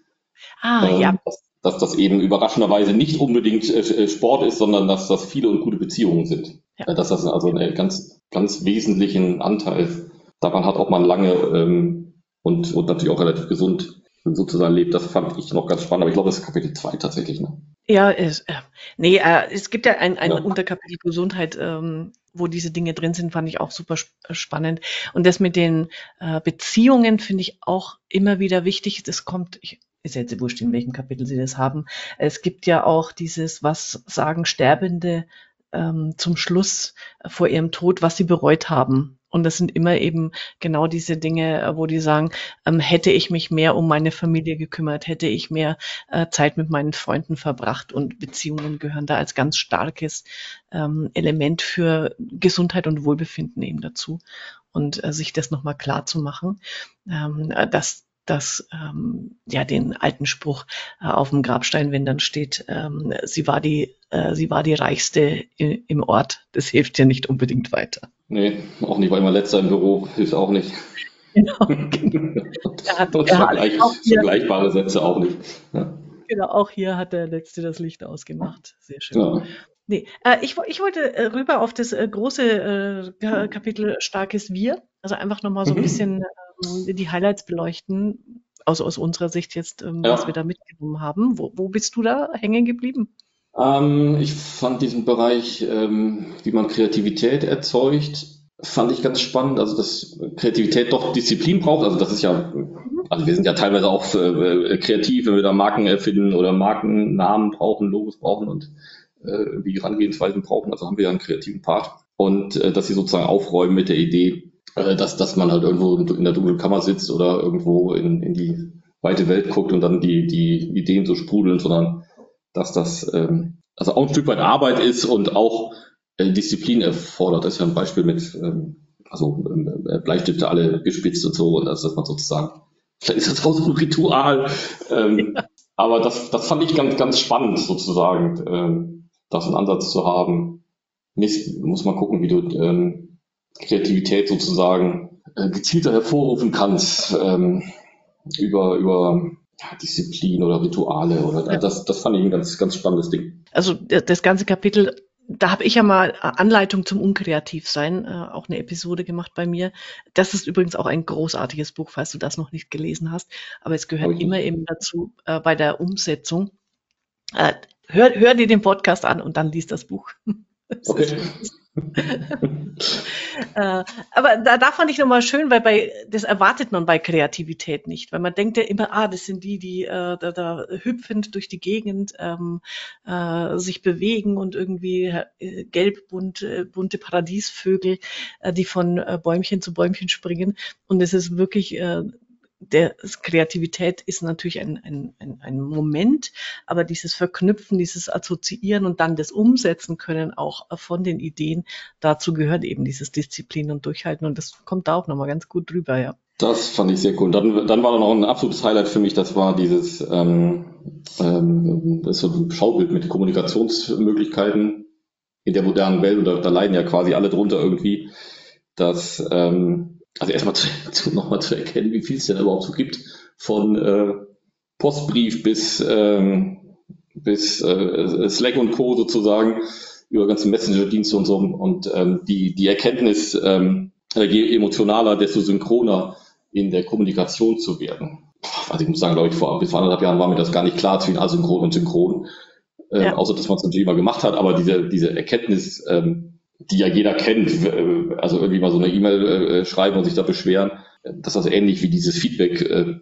Ah, ähm, ja. Dass, dass, das eben überraschenderweise nicht unbedingt äh, äh, Sport ist, sondern dass das viele und gute Beziehungen sind. Ja. Äh, dass das also einen ganz, ganz wesentlichen Anteil daran hat, ob man lange ähm, und, und natürlich auch relativ gesund sozusagen lebt. Das fand ich noch ganz spannend, aber ich glaube, das ist Kapitel 2 tatsächlich. Ne? Ja, es, äh, nee, äh, es gibt ja ein, ein ja. Unterkapitel Gesundheit, ähm, wo diese Dinge drin sind, fand ich auch super sp spannend. Und das mit den äh, Beziehungen finde ich auch immer wieder wichtig. Das kommt, ich ist jetzt wurscht, in welchem Kapitel Sie das haben. Es gibt ja auch dieses, was sagen Sterbende ähm, zum Schluss vor ihrem Tod, was sie bereut haben. Und das sind immer eben genau diese Dinge, äh, wo die sagen, ähm, hätte ich mich mehr um meine Familie gekümmert, hätte ich mehr äh, Zeit mit meinen Freunden verbracht und Beziehungen gehören da als ganz starkes ähm, Element für Gesundheit und Wohlbefinden eben dazu. Und äh, sich das nochmal klar zu machen, ähm, dass das ähm, ja den alten Spruch äh, auf dem Grabstein, wenn dann steht, ähm, sie war die, äh, sie war die reichste im Ort. Das hilft ja nicht unbedingt weiter. Nee, auch nicht, weil immer letzter im Büro hilft auch nicht. Genau. [laughs] genau. hat, er vergleich, hat vergleichbare Sätze auch nicht. Ja. Genau, auch hier hat der Letzte das Licht ausgemacht. Sehr schön. Ja. Nee, äh, ich, ich wollte äh, rüber auf das äh, große äh, Kapitel Starkes Wir. Also einfach nochmal so ein mhm. bisschen ähm, die Highlights beleuchten, aus, aus unserer Sicht jetzt, ähm, ja. was wir da mitgenommen haben. Wo, wo bist du da hängen geblieben? Ähm, ich fand diesen Bereich, ähm, wie man Kreativität erzeugt, fand ich ganz spannend. Also, dass Kreativität doch Disziplin braucht. Also, das ist ja, also wir sind ja teilweise auch äh, kreativ, wenn wir da Marken erfinden oder Markennamen brauchen, Logos brauchen und äh, wie Herangehensweisen brauchen. Also haben wir ja einen kreativen Part. Und äh, dass sie sozusagen aufräumen mit der Idee, äh, dass, dass man halt irgendwo in der dunklen Kammer sitzt oder irgendwo in, in die weite Welt guckt und dann die, die Ideen so sprudeln, sondern dass das ähm, also auch ein Stück weit Arbeit ist und auch äh, Disziplin erfordert. Das ist ja ein Beispiel mit ähm, also äh, Bleistifte alle gespitzt und so, und also, dass man sozusagen, vielleicht ist das auch so ein Ritual. Ähm, ja. Aber das, das fand ich ganz, ganz spannend sozusagen. Ähm, das einen Ansatz zu haben. Nächst, muss man gucken, wie du ähm, Kreativität sozusagen äh, gezielter hervorrufen kannst ähm, über, über ja, Disziplin oder Rituale oder ja. das, das fand ich ein ganz, ganz spannendes Ding. Also das ganze Kapitel, da habe ich ja mal Anleitung zum Unkreativsein, äh, auch eine Episode gemacht bei mir. Das ist übrigens auch ein großartiges Buch, falls du das noch nicht gelesen hast. Aber es gehört immer eben dazu äh, bei der Umsetzung. Äh, hör, hör dir den Podcast an und dann liest das Buch. [laughs] Okay. Äh, aber da, da fand ich nochmal schön, weil bei das erwartet man bei Kreativität nicht, weil man denkt ja immer, ah, das sind die, die äh, da, da hüpfend durch die Gegend ähm, äh, sich bewegen und irgendwie äh, gelb bunte, bunte Paradiesvögel, äh, die von äh, Bäumchen zu Bäumchen springen. Und es ist wirklich äh, der Kreativität ist natürlich ein, ein, ein, ein Moment, aber dieses Verknüpfen, dieses Assoziieren und dann das Umsetzen können auch von den Ideen, dazu gehört eben dieses Disziplin und Durchhalten und das kommt da auch nochmal ganz gut drüber, ja. Das fand ich sehr cool. Dann, dann war da noch ein absolutes Highlight für mich, das war dieses ähm, ähm, das so ein Schaubild mit Kommunikationsmöglichkeiten in der modernen Welt und da, da leiden ja quasi alle drunter irgendwie, dass ähm, also erstmal zu, [laughs] zu, nochmal zu erkennen, wie viel es denn überhaupt so gibt, von äh, Postbrief bis, ähm, bis äh, Slack und Co. sozusagen, über ganze Messenger-Dienste und so. Und ähm, die, die Erkenntnis, ähm, je emotionaler, desto synchroner in der Kommunikation zu werden. Also ich muss sagen, glaube ich, vor, bis vor anderthalb Jahren war mir das gar nicht klar zwischen asynchron und synchron. Äh, ja. Außer dass man es natürlich immer gemacht hat, aber diese, diese Erkenntnis, ähm, die ja jeder kennt, also irgendwie mal so eine E-Mail äh, schreiben und sich da beschweren, dass das ähnlich wie dieses Feedback äh,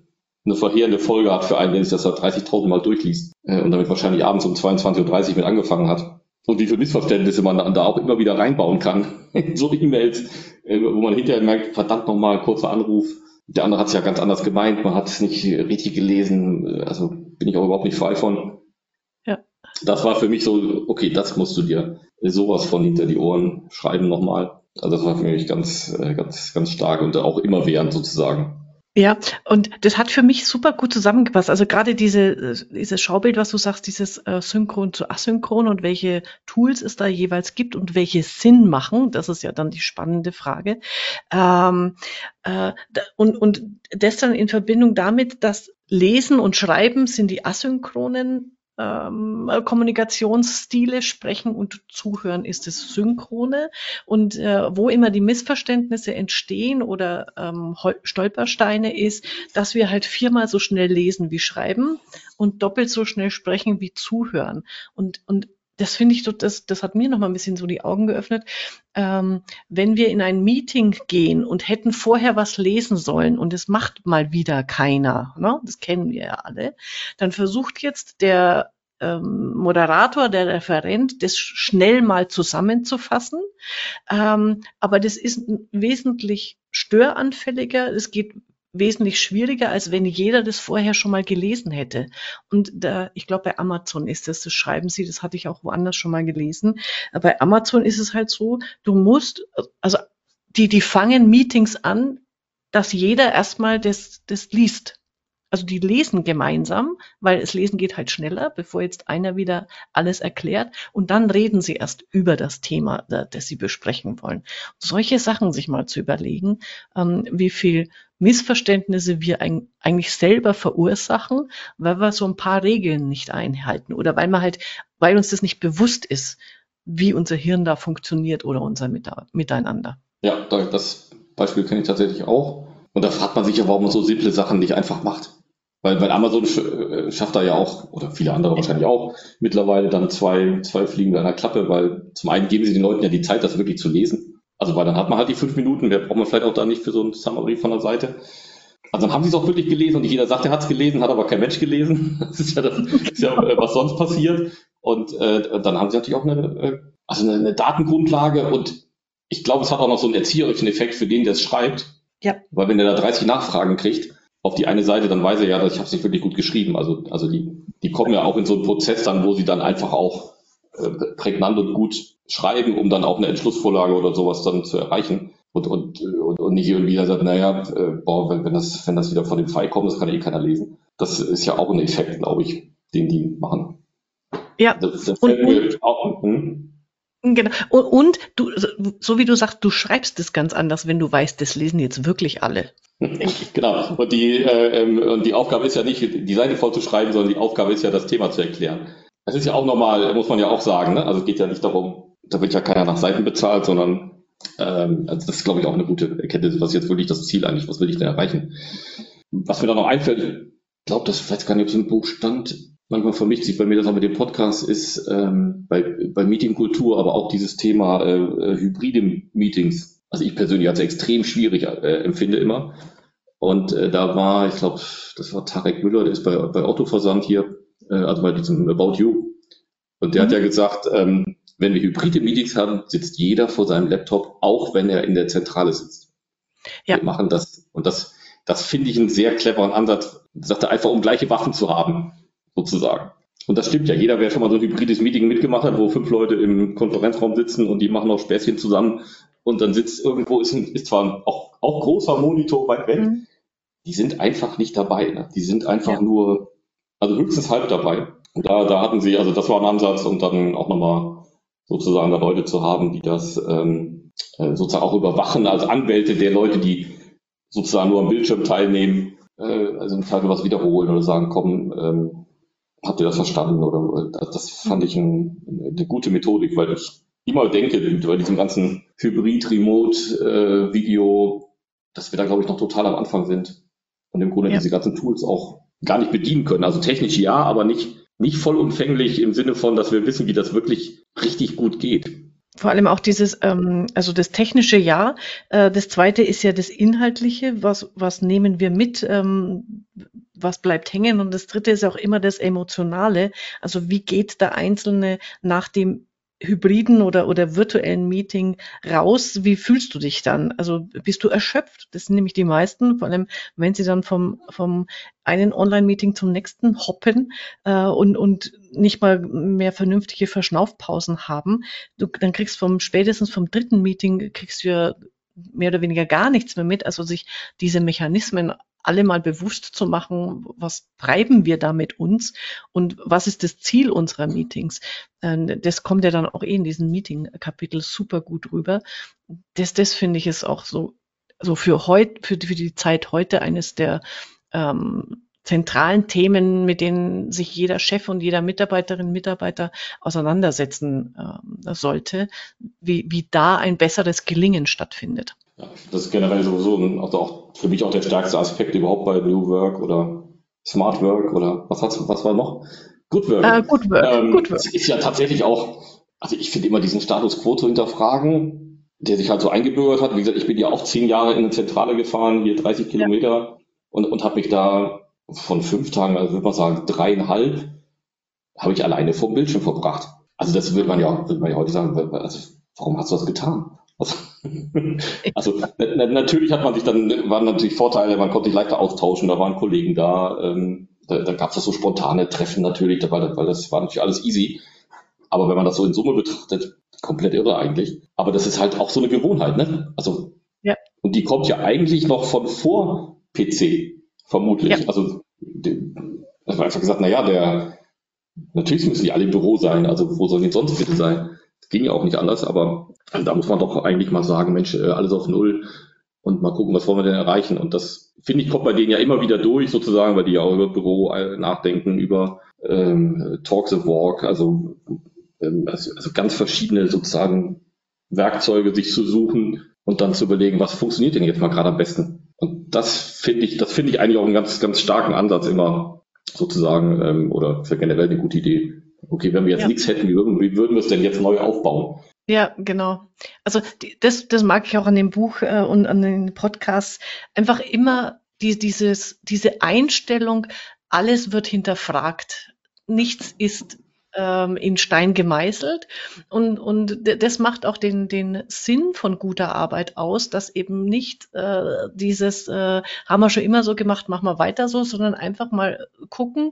eine verheerende Folge hat für einen, der sich das da 30.000 Mal durchliest äh, und damit wahrscheinlich abends um 22.30 Uhr mit angefangen hat. Und wie viele Missverständnisse man da auch immer wieder reinbauen kann in [laughs] so E-Mails, wo man hinterher merkt, verdammt nochmal, kurzer Anruf, der andere hat es ja ganz anders gemeint, man hat es nicht richtig gelesen, also bin ich auch überhaupt nicht frei von das war für mich so, okay, das musst du dir sowas von hinter die Ohren schreiben nochmal. Also das war für mich ganz, äh, ganz, ganz stark und auch immer während sozusagen. Ja, und das hat für mich super gut zusammengepasst. Also gerade diese, dieses Schaubild, was du sagst, dieses äh, Synchron zu Asynchron und welche Tools es da jeweils gibt und welche Sinn machen, das ist ja dann die spannende Frage. Ähm, äh, und, und das dann in Verbindung damit, dass Lesen und Schreiben sind die asynchronen ähm, Kommunikationsstile, Sprechen und Zuhören ist es Synchrone. Und äh, wo immer die Missverständnisse entstehen oder ähm, Stolpersteine ist, dass wir halt viermal so schnell lesen wie schreiben und doppelt so schnell sprechen wie zuhören. Und, und das finde ich, so, das, das hat mir noch mal ein bisschen so die Augen geöffnet. Ähm, wenn wir in ein Meeting gehen und hätten vorher was lesen sollen und es macht mal wieder keiner, ne? das kennen wir ja alle, dann versucht jetzt der ähm, Moderator, der Referent, das schnell mal zusammenzufassen. Ähm, aber das ist wesentlich störanfälliger. Es geht wesentlich schwieriger, als wenn jeder das vorher schon mal gelesen hätte. Und da, ich glaube, bei Amazon ist das, das schreiben sie, das hatte ich auch woanders schon mal gelesen. Bei Amazon ist es halt so, du musst, also die, die fangen Meetings an, dass jeder erstmal das, das liest. Also die lesen gemeinsam, weil das Lesen geht halt schneller, bevor jetzt einer wieder alles erklärt. Und dann reden sie erst über das Thema, das sie besprechen wollen. Solche Sachen sich mal zu überlegen, ähm, wie viel Missverständnisse wir eigentlich selber verursachen, weil wir so ein paar Regeln nicht einhalten oder weil man halt, weil uns das nicht bewusst ist, wie unser Hirn da funktioniert oder unser Miteinander. Ja, das Beispiel kenne ich tatsächlich auch. Und da fragt man sich ja, warum man so simple Sachen nicht einfach macht. Weil, weil Amazon äh, schafft da ja auch, oder viele andere wahrscheinlich auch, mittlerweile dann zwei, zwei Fliegen bei einer Klappe, weil zum einen geben sie den Leuten ja die Zeit, das wirklich zu lesen. Also weil dann hat man halt die fünf Minuten, mehr braucht man vielleicht auch da nicht für so ein Summary von der Seite. Also dann haben sie es auch wirklich gelesen und nicht jeder sagt, er hat es gelesen, hat aber kein Mensch gelesen. [laughs] Das ist ja, das, ist ja äh, was sonst passiert. Und äh, dann haben sie natürlich auch eine, äh, also eine, eine Datengrundlage und ich glaube, es hat auch noch so einen erzieherischen Effekt für den, der es schreibt. Ja. Weil wenn der da 30 Nachfragen kriegt, auf die eine Seite, dann weiß er ja, dass ich habe es nicht wirklich gut geschrieben. Also, also die, die kommen ja auch in so einen Prozess dann, wo sie dann einfach auch äh, prägnant und gut schreiben, um dann auch eine Entschlussvorlage oder sowas dann zu erreichen. Und, und, und, und nicht irgendwie sagt, naja, äh, boah, wenn, wenn, das, wenn das wieder von dem Pfeil kommt, das kann eh keiner lesen. Das ist ja auch ein Effekt, glaube ich, den die machen. Ja. Das, das fällt mir auch, hm? Genau. Und, und, du, so wie du sagst, du schreibst es ganz anders, wenn du weißt, das lesen jetzt wirklich alle. [laughs] genau. Und die, äh, ähm, und die Aufgabe ist ja nicht, die Seite voll zu schreiben, sondern die Aufgabe ist ja, das Thema zu erklären. Das ist ja auch normal, muss man ja auch sagen. Ne? Also es geht ja nicht darum, da wird ja keiner nach Seiten bezahlt, sondern ähm, also das ist, glaube ich, auch eine gute Erkenntnis. Was ist jetzt wirklich das Ziel eigentlich? Was will ich denn erreichen? Was mir da noch einfällt, ich glaube, das weiß gar nicht, ob es im Buch stand, manchmal vermischt sich bei mir das auch mit dem Podcast, ist ähm, bei, bei Meetingkultur, aber auch dieses Thema äh, äh hybride Meetings. Also ich persönlich als extrem schwierig äh, empfinde immer. Und äh, da war, ich glaube, das war Tarek Müller, der ist bei, bei Otto Versand hier, äh, also bei diesem About You. Und der mhm. hat ja gesagt, ähm, wenn wir hybride Meetings haben, sitzt jeder vor seinem Laptop, auch wenn er in der Zentrale sitzt. Ja. Wir machen das. Und das, das finde ich einen sehr cleveren Ansatz. Sagt er einfach, um gleiche Waffen zu haben, sozusagen. Und das stimmt ja. Jeder, wer schon mal so ein hybrides Meeting mitgemacht hat, wo fünf Leute im Konferenzraum sitzen und die machen auch Späßchen zusammen und dann sitzt irgendwo, ist, ein, ist zwar auch, auch großer Monitor weit weg, mhm. die sind einfach nicht dabei. Ne? Die sind einfach ja. nur, also höchstens halb dabei. Und da, da hatten sie, also das war ein Ansatz und dann auch nochmal sozusagen da Leute zu haben, die das ähm, äh, sozusagen auch überwachen als Anwälte der Leute, die sozusagen nur am Bildschirm teilnehmen, äh, also im Fall was wiederholen oder sagen, komm, ähm, habt ihr das verstanden? Oder das, das fand ich ein, eine gute Methodik, weil ich immer denke, bei diesem ganzen Hybrid-Remote-Video, äh, dass wir da, glaube ich, noch total am Anfang sind und im Grunde ja. diese ganzen Tools auch gar nicht bedienen können. Also technisch ja, aber nicht, nicht vollumfänglich im Sinne von, dass wir wissen, wie das wirklich richtig gut geht. Vor allem auch dieses, ähm, also das technische Ja. Äh, das zweite ist ja das Inhaltliche. Was, was nehmen wir mit? Ähm, was bleibt hängen? Und das dritte ist auch immer das Emotionale. Also wie geht der Einzelne nach dem hybriden oder, oder virtuellen Meeting raus, wie fühlst du dich dann? Also bist du erschöpft? Das sind nämlich die meisten, vor allem wenn sie dann vom, vom einen Online-Meeting zum nächsten hoppen äh, und, und nicht mal mehr vernünftige Verschnaufpausen haben. Du, dann kriegst vom spätestens vom dritten Meeting kriegst du ja mehr oder weniger gar nichts mehr mit. Also sich diese Mechanismen alle mal bewusst zu machen, was treiben wir da mit uns und was ist das Ziel unserer Meetings. Ähm, das kommt ja dann auch eh in diesem Meeting-Kapitel super gut rüber. Das, das finde ich ist auch so, so für heute, für, für die Zeit heute eines der ähm, zentralen Themen, mit denen sich jeder Chef und jeder Mitarbeiterin, Mitarbeiter auseinandersetzen äh, sollte, wie, wie da ein besseres Gelingen stattfindet. Ja, das ist generell sowieso also auch für mich auch der stärkste Aspekt überhaupt bei New Work oder Smart Work oder was hat's, was war noch? Good Work. Uh, good Work. Ähm, good Work. Ist ja tatsächlich auch, also ich finde immer diesen Status quo zu hinterfragen, der sich halt so eingebürgert hat. Wie gesagt, ich bin ja auch zehn Jahre in eine Zentrale gefahren, hier 30 Kilometer ja. und, und habe mich da von fünf Tagen, also würde man sagen dreieinhalb, habe ich alleine vor dem Bildschirm verbracht. Also das würde man ja, würde man ja heute sagen, also warum hast du das getan? Also, also na, natürlich hat man sich dann, waren natürlich Vorteile, man konnte sich leichter austauschen, da waren Kollegen da, ähm, da, da gab es so spontane Treffen natürlich, weil, weil das war natürlich alles easy. Aber wenn man das so in Summe betrachtet, komplett irre eigentlich. Aber das ist halt auch so eine Gewohnheit, ne? Also, ja. und die kommt ja eigentlich noch von vor PC, vermutlich. Ja. Also, das war einfach gesagt, na ja, der, natürlich müssen die alle im Büro sein, also wo sollen die sonst bitte sein? Das ging ja auch nicht anders, aber also da muss man doch eigentlich mal sagen, Mensch, äh, alles auf Null und mal gucken, was wollen wir denn erreichen. Und das, finde ich, kommt bei denen ja immer wieder durch, sozusagen, weil die ja auch über Büro äh, nachdenken, über ähm, Talks and Walk, also, ähm, also, also ganz verschiedene sozusagen Werkzeuge sich zu suchen und dann zu überlegen, was funktioniert denn jetzt mal gerade am besten. Und das finde ich, das finde ich eigentlich auch einen ganz, ganz starken Ansatz immer sozusagen, ähm, oder für generell eine gute Idee. Okay, wenn wir jetzt ja. nichts hätten, wie würden, wie würden wir es denn jetzt neu aufbauen? Ja, genau. Also die, das, das mag ich auch an dem Buch äh, und an den Podcasts. Einfach immer die, dieses, diese Einstellung, alles wird hinterfragt. Nichts ist ähm, in Stein gemeißelt. Und, und das macht auch den, den Sinn von guter Arbeit aus, dass eben nicht äh, dieses, äh, haben wir schon immer so gemacht, machen wir weiter so, sondern einfach mal gucken,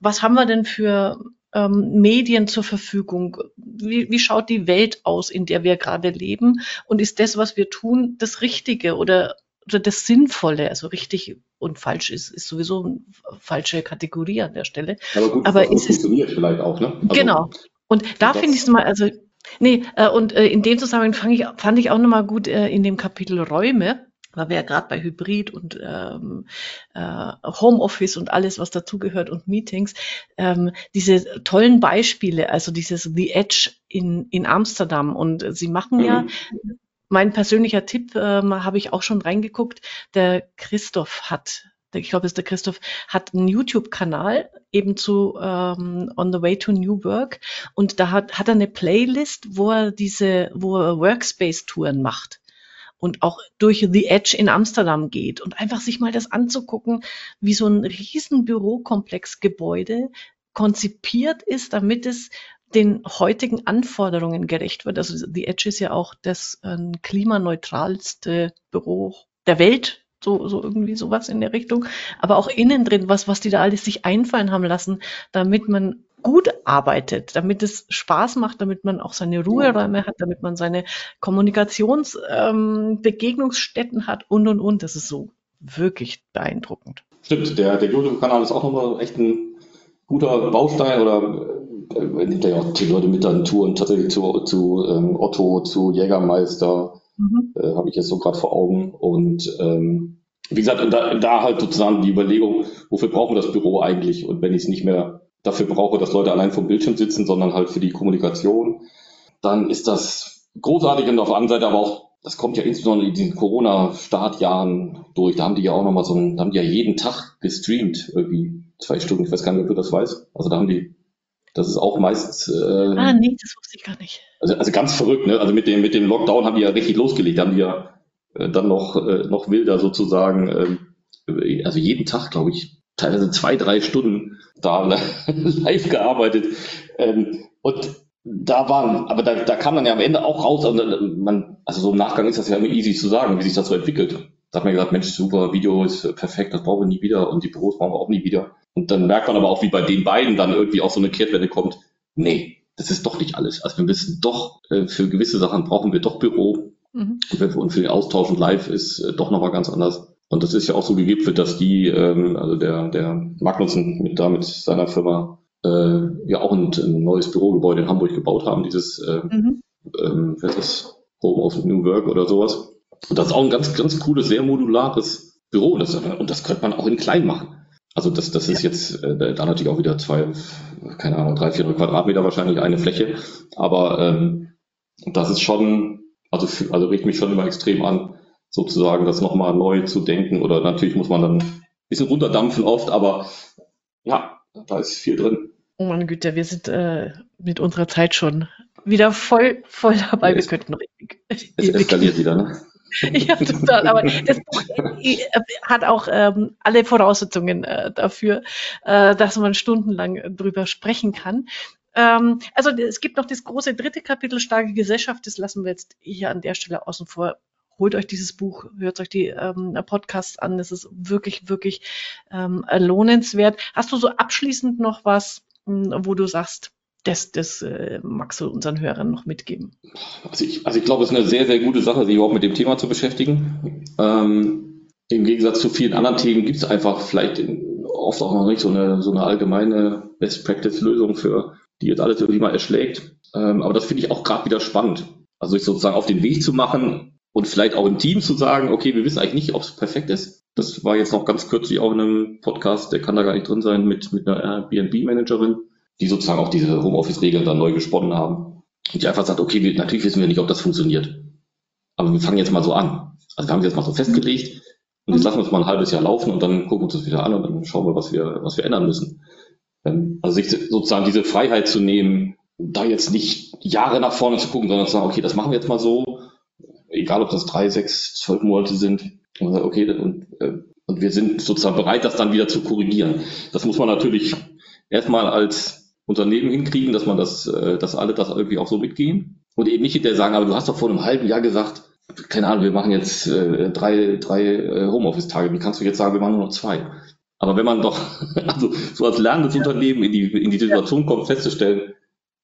was haben wir denn für ähm, Medien zur Verfügung? Wie, wie schaut die Welt aus, in der wir gerade leben? Und ist das, was wir tun, das Richtige oder, oder das Sinnvolle? Also richtig und falsch ist, ist sowieso eine falsche Kategorie an der Stelle. Aber gut, Aber es funktioniert vielleicht auch, ne? Also, genau. Und da finde ich es mal, also Nee, äh, und äh, in dem Zusammenhang fand ich, fand ich auch nochmal gut äh, in dem Kapitel Räume, weil wir ja gerade bei Hybrid und ähm, äh, Homeoffice und alles, was dazugehört und Meetings, ähm, diese tollen Beispiele, also dieses The Edge in, in Amsterdam. Und sie machen mhm. ja, mein persönlicher Tipp ähm, habe ich auch schon reingeguckt, der Christoph hat ich glaube, es ist der Christoph, hat einen YouTube-Kanal eben zu ähm, On the Way to New Work. Und da hat, hat er eine Playlist, wo er diese, wo er Workspace-Touren macht und auch durch The Edge in Amsterdam geht und einfach sich mal das anzugucken, wie so ein riesen Bürokomplex-Gebäude konzipiert ist, damit es den heutigen Anforderungen gerecht wird. Also The Edge ist ja auch das äh, klimaneutralste Büro der Welt, so, so irgendwie sowas in der Richtung. Aber auch innen drin, was, was die da alles sich einfallen haben lassen, damit man gut arbeitet, damit es Spaß macht, damit man auch seine Ruheräume hat, damit man seine Kommunikationsbegegnungsstätten ähm, hat und und und. Das ist so wirklich beeindruckend. Stimmt, der, der YouTube-Kanal ist auch nochmal echt ein guter Baustein oder äh, nimmt ja auch die Leute mit an Touren tatsächlich zu, zu ähm, Otto, zu Jägermeister, Mhm. Äh, Habe ich jetzt so gerade vor Augen. Und ähm, wie gesagt, da, da halt sozusagen die Überlegung, wofür brauchen wir das Büro eigentlich? Und wenn ich es nicht mehr dafür brauche, dass Leute allein vom Bildschirm sitzen, sondern halt für die Kommunikation, dann ist das großartig und auf der anderen Seite aber auch, das kommt ja insbesondere in diesen Corona-Startjahren durch. Da haben die ja auch nochmal so ein, da haben die ja jeden Tag gestreamt, irgendwie zwei Stunden. Ich weiß gar nicht, ob du das weißt. Also da haben die das ist auch meistens. Äh, ah, nee, das wusste ich gar nicht. Also, also ganz verrückt, ne? Also mit dem, mit dem Lockdown haben die ja richtig losgelegt. Da haben die ja äh, dann noch, äh, noch wilder sozusagen, äh, also jeden Tag, glaube ich, teilweise zwei, drei Stunden da [laughs] live gearbeitet. Ähm, und da waren, aber da, da kam dann ja am Ende auch raus, also man, also so im Nachgang ist das ja immer easy zu sagen, wie sich das so entwickelt. Da hat man gesagt, Mensch, super, Video ist perfekt, das brauchen wir nie wieder und die Büros brauchen wir auch nie wieder. Und dann merkt man aber auch, wie bei den beiden dann irgendwie auch so eine Kehrtwende kommt. Nee, das ist doch nicht alles. Also wir müssen doch, äh, für gewisse Sachen brauchen wir doch Büro. Mhm. Und für den Austausch und Live ist äh, doch nochmal ganz anders. Und das ist ja auch so gegipfelt, dass die, ähm, also der, der Magnussen mit da mit seiner Firma äh, ja auch ein, ein neues Bürogebäude in Hamburg gebaut haben, dieses äh, mhm. ähm, was ist? Home of New Work oder sowas. Und das ist auch ein ganz, ganz cooles, sehr modulares Büro. Das, und das könnte man auch in klein machen. Also das, das ist jetzt äh, da natürlich auch wieder zwei, keine Ahnung, drei, vier Quadratmeter wahrscheinlich eine Fläche. Aber ähm, das ist schon, also, also regt mich schon immer extrem an, sozusagen das nochmal neu zu denken. Oder natürlich muss man dann ein bisschen runterdampfen oft, aber ja, da ist viel drin. Oh meine Güte, wir sind äh, mit unserer Zeit schon wieder voll, voll dabei. Ja, wir könnten noch ewig. Es [laughs] eskaliert wieder, ne? [laughs] ja, total. Aber das Buch [laughs] hat auch ähm, alle Voraussetzungen äh, dafür, äh, dass man stundenlang drüber sprechen kann. Ähm, also es gibt noch das große dritte Kapitel, starke Gesellschaft. Das lassen wir jetzt hier an der Stelle außen vor. Holt euch dieses Buch, hört euch die ähm, Podcasts an. Das ist wirklich, wirklich ähm, lohnenswert. Hast du so abschließend noch was, mh, hm, wo du sagst, das, das äh, magst du unseren Hörern noch mitgeben? Also ich, also ich glaube, es ist eine sehr, sehr gute Sache, sich überhaupt mit dem Thema zu beschäftigen. Ähm, Im Gegensatz zu vielen anderen Themen gibt es einfach vielleicht in, oft auch noch nicht so eine, so eine allgemeine Best-Practice-Lösung für, die jetzt alles irgendwie mal erschlägt. Ähm, aber das finde ich auch gerade wieder spannend. Also sich sozusagen auf den Weg zu machen und vielleicht auch im Team zu sagen, okay, wir wissen eigentlich nicht, ob es perfekt ist. Das war jetzt noch ganz kürzlich auch in einem Podcast, der kann da gar nicht drin sein, mit, mit einer Airbnb-Managerin die sozusagen auch diese Homeoffice-Regeln dann neu gesponnen haben. Und die einfach sagt, okay, wir, natürlich wissen wir nicht, ob das funktioniert. Aber wir fangen jetzt mal so an. Also wir haben es jetzt mal so festgelegt und jetzt lassen wir es mal ein halbes Jahr laufen und dann gucken wir uns das wieder an und dann schauen wir, was wir, was wir ändern müssen. Ähm, also sich sozusagen diese Freiheit zu nehmen, da jetzt nicht Jahre nach vorne zu gucken, sondern zu sagen, okay, das machen wir jetzt mal so, egal ob das drei, sechs, zwölf Monate sind. Und okay, und, äh, und wir sind sozusagen bereit, das dann wieder zu korrigieren. Das muss man natürlich erstmal als Unternehmen hinkriegen, dass man das, äh, dass alle das irgendwie auch so mitgehen und eben nicht hinterher sagen, aber du hast doch vor einem halben Jahr gesagt, keine Ahnung, wir machen jetzt äh, drei, drei äh, Homeoffice-Tage. Wie kannst du jetzt sagen, wir machen nur noch zwei? Aber wenn man doch, [laughs] also so als lernendes. Unternehmen in die, in die Situation kommt, festzustellen,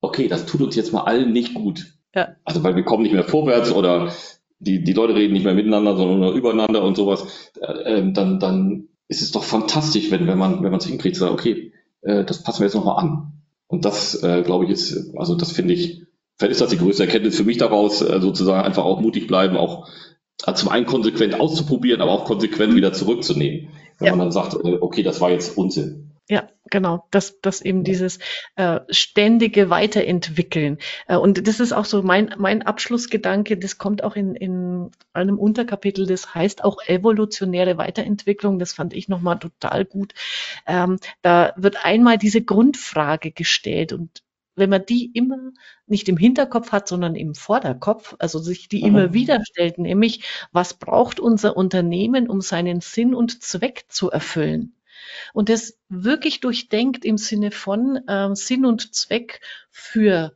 okay, das tut uns jetzt mal allen nicht gut. Ja. Also weil wir kommen nicht mehr vorwärts oder die, die Leute reden nicht mehr miteinander, sondern nur übereinander und sowas, äh, ähm, dann, dann ist es doch fantastisch, wenn, wenn man, wenn man es hinkriegt, zu sagen, okay, äh, das passen wir jetzt nochmal an. Und das, äh, glaube ich, ist, also das finde ich, vielleicht ist das die größte Erkenntnis für mich daraus, äh, sozusagen einfach auch mutig bleiben, auch äh, zum einen konsequent auszuprobieren, aber auch konsequent wieder zurückzunehmen. Wenn ja. man dann sagt, äh, okay, das war jetzt Unsinn. Ja, genau, dass, dass eben dieses äh, ständige Weiterentwickeln. Äh, und das ist auch so mein, mein Abschlussgedanke, das kommt auch in, in einem Unterkapitel, das heißt auch evolutionäre Weiterentwicklung, das fand ich nochmal total gut. Ähm, da wird einmal diese Grundfrage gestellt und wenn man die immer nicht im Hinterkopf hat, sondern im Vorderkopf, also sich die immer wieder stellt, nämlich was braucht unser Unternehmen, um seinen Sinn und Zweck zu erfüllen? Und das wirklich durchdenkt im Sinne von äh, Sinn und Zweck für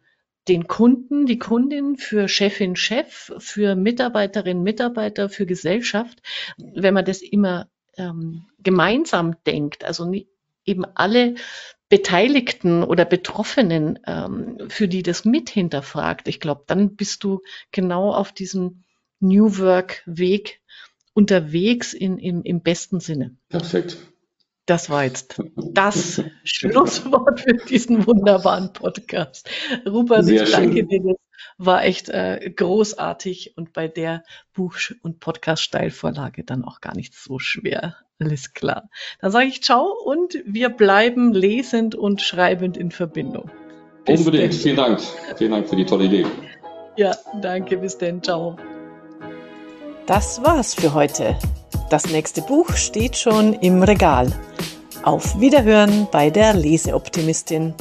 den Kunden, die Kundin, für Chefin, Chef, für Mitarbeiterin, Mitarbeiter, für Gesellschaft, wenn man das immer ähm, gemeinsam denkt, also nie, eben alle Beteiligten oder Betroffenen, ähm, für die das mit hinterfragt, ich glaube, dann bist du genau auf diesem New Work Weg unterwegs in, im, im besten Sinne. Perfekt. Das war jetzt das Schlusswort für diesen wunderbaren Podcast. Rupert, Sehr ich danke schön. dir. Das war echt äh, großartig und bei der Buch- und Podcast-Steilvorlage dann auch gar nicht so schwer. Alles klar. Dann sage ich ciao und wir bleiben lesend und schreibend in Verbindung. Bis Unbedingt. Denn. Vielen Dank. Vielen Dank für die tolle Idee. Ja, danke. Bis denn. Ciao. Das war's für heute. Das nächste Buch steht schon im Regal. Auf Wiederhören bei der Leseoptimistin.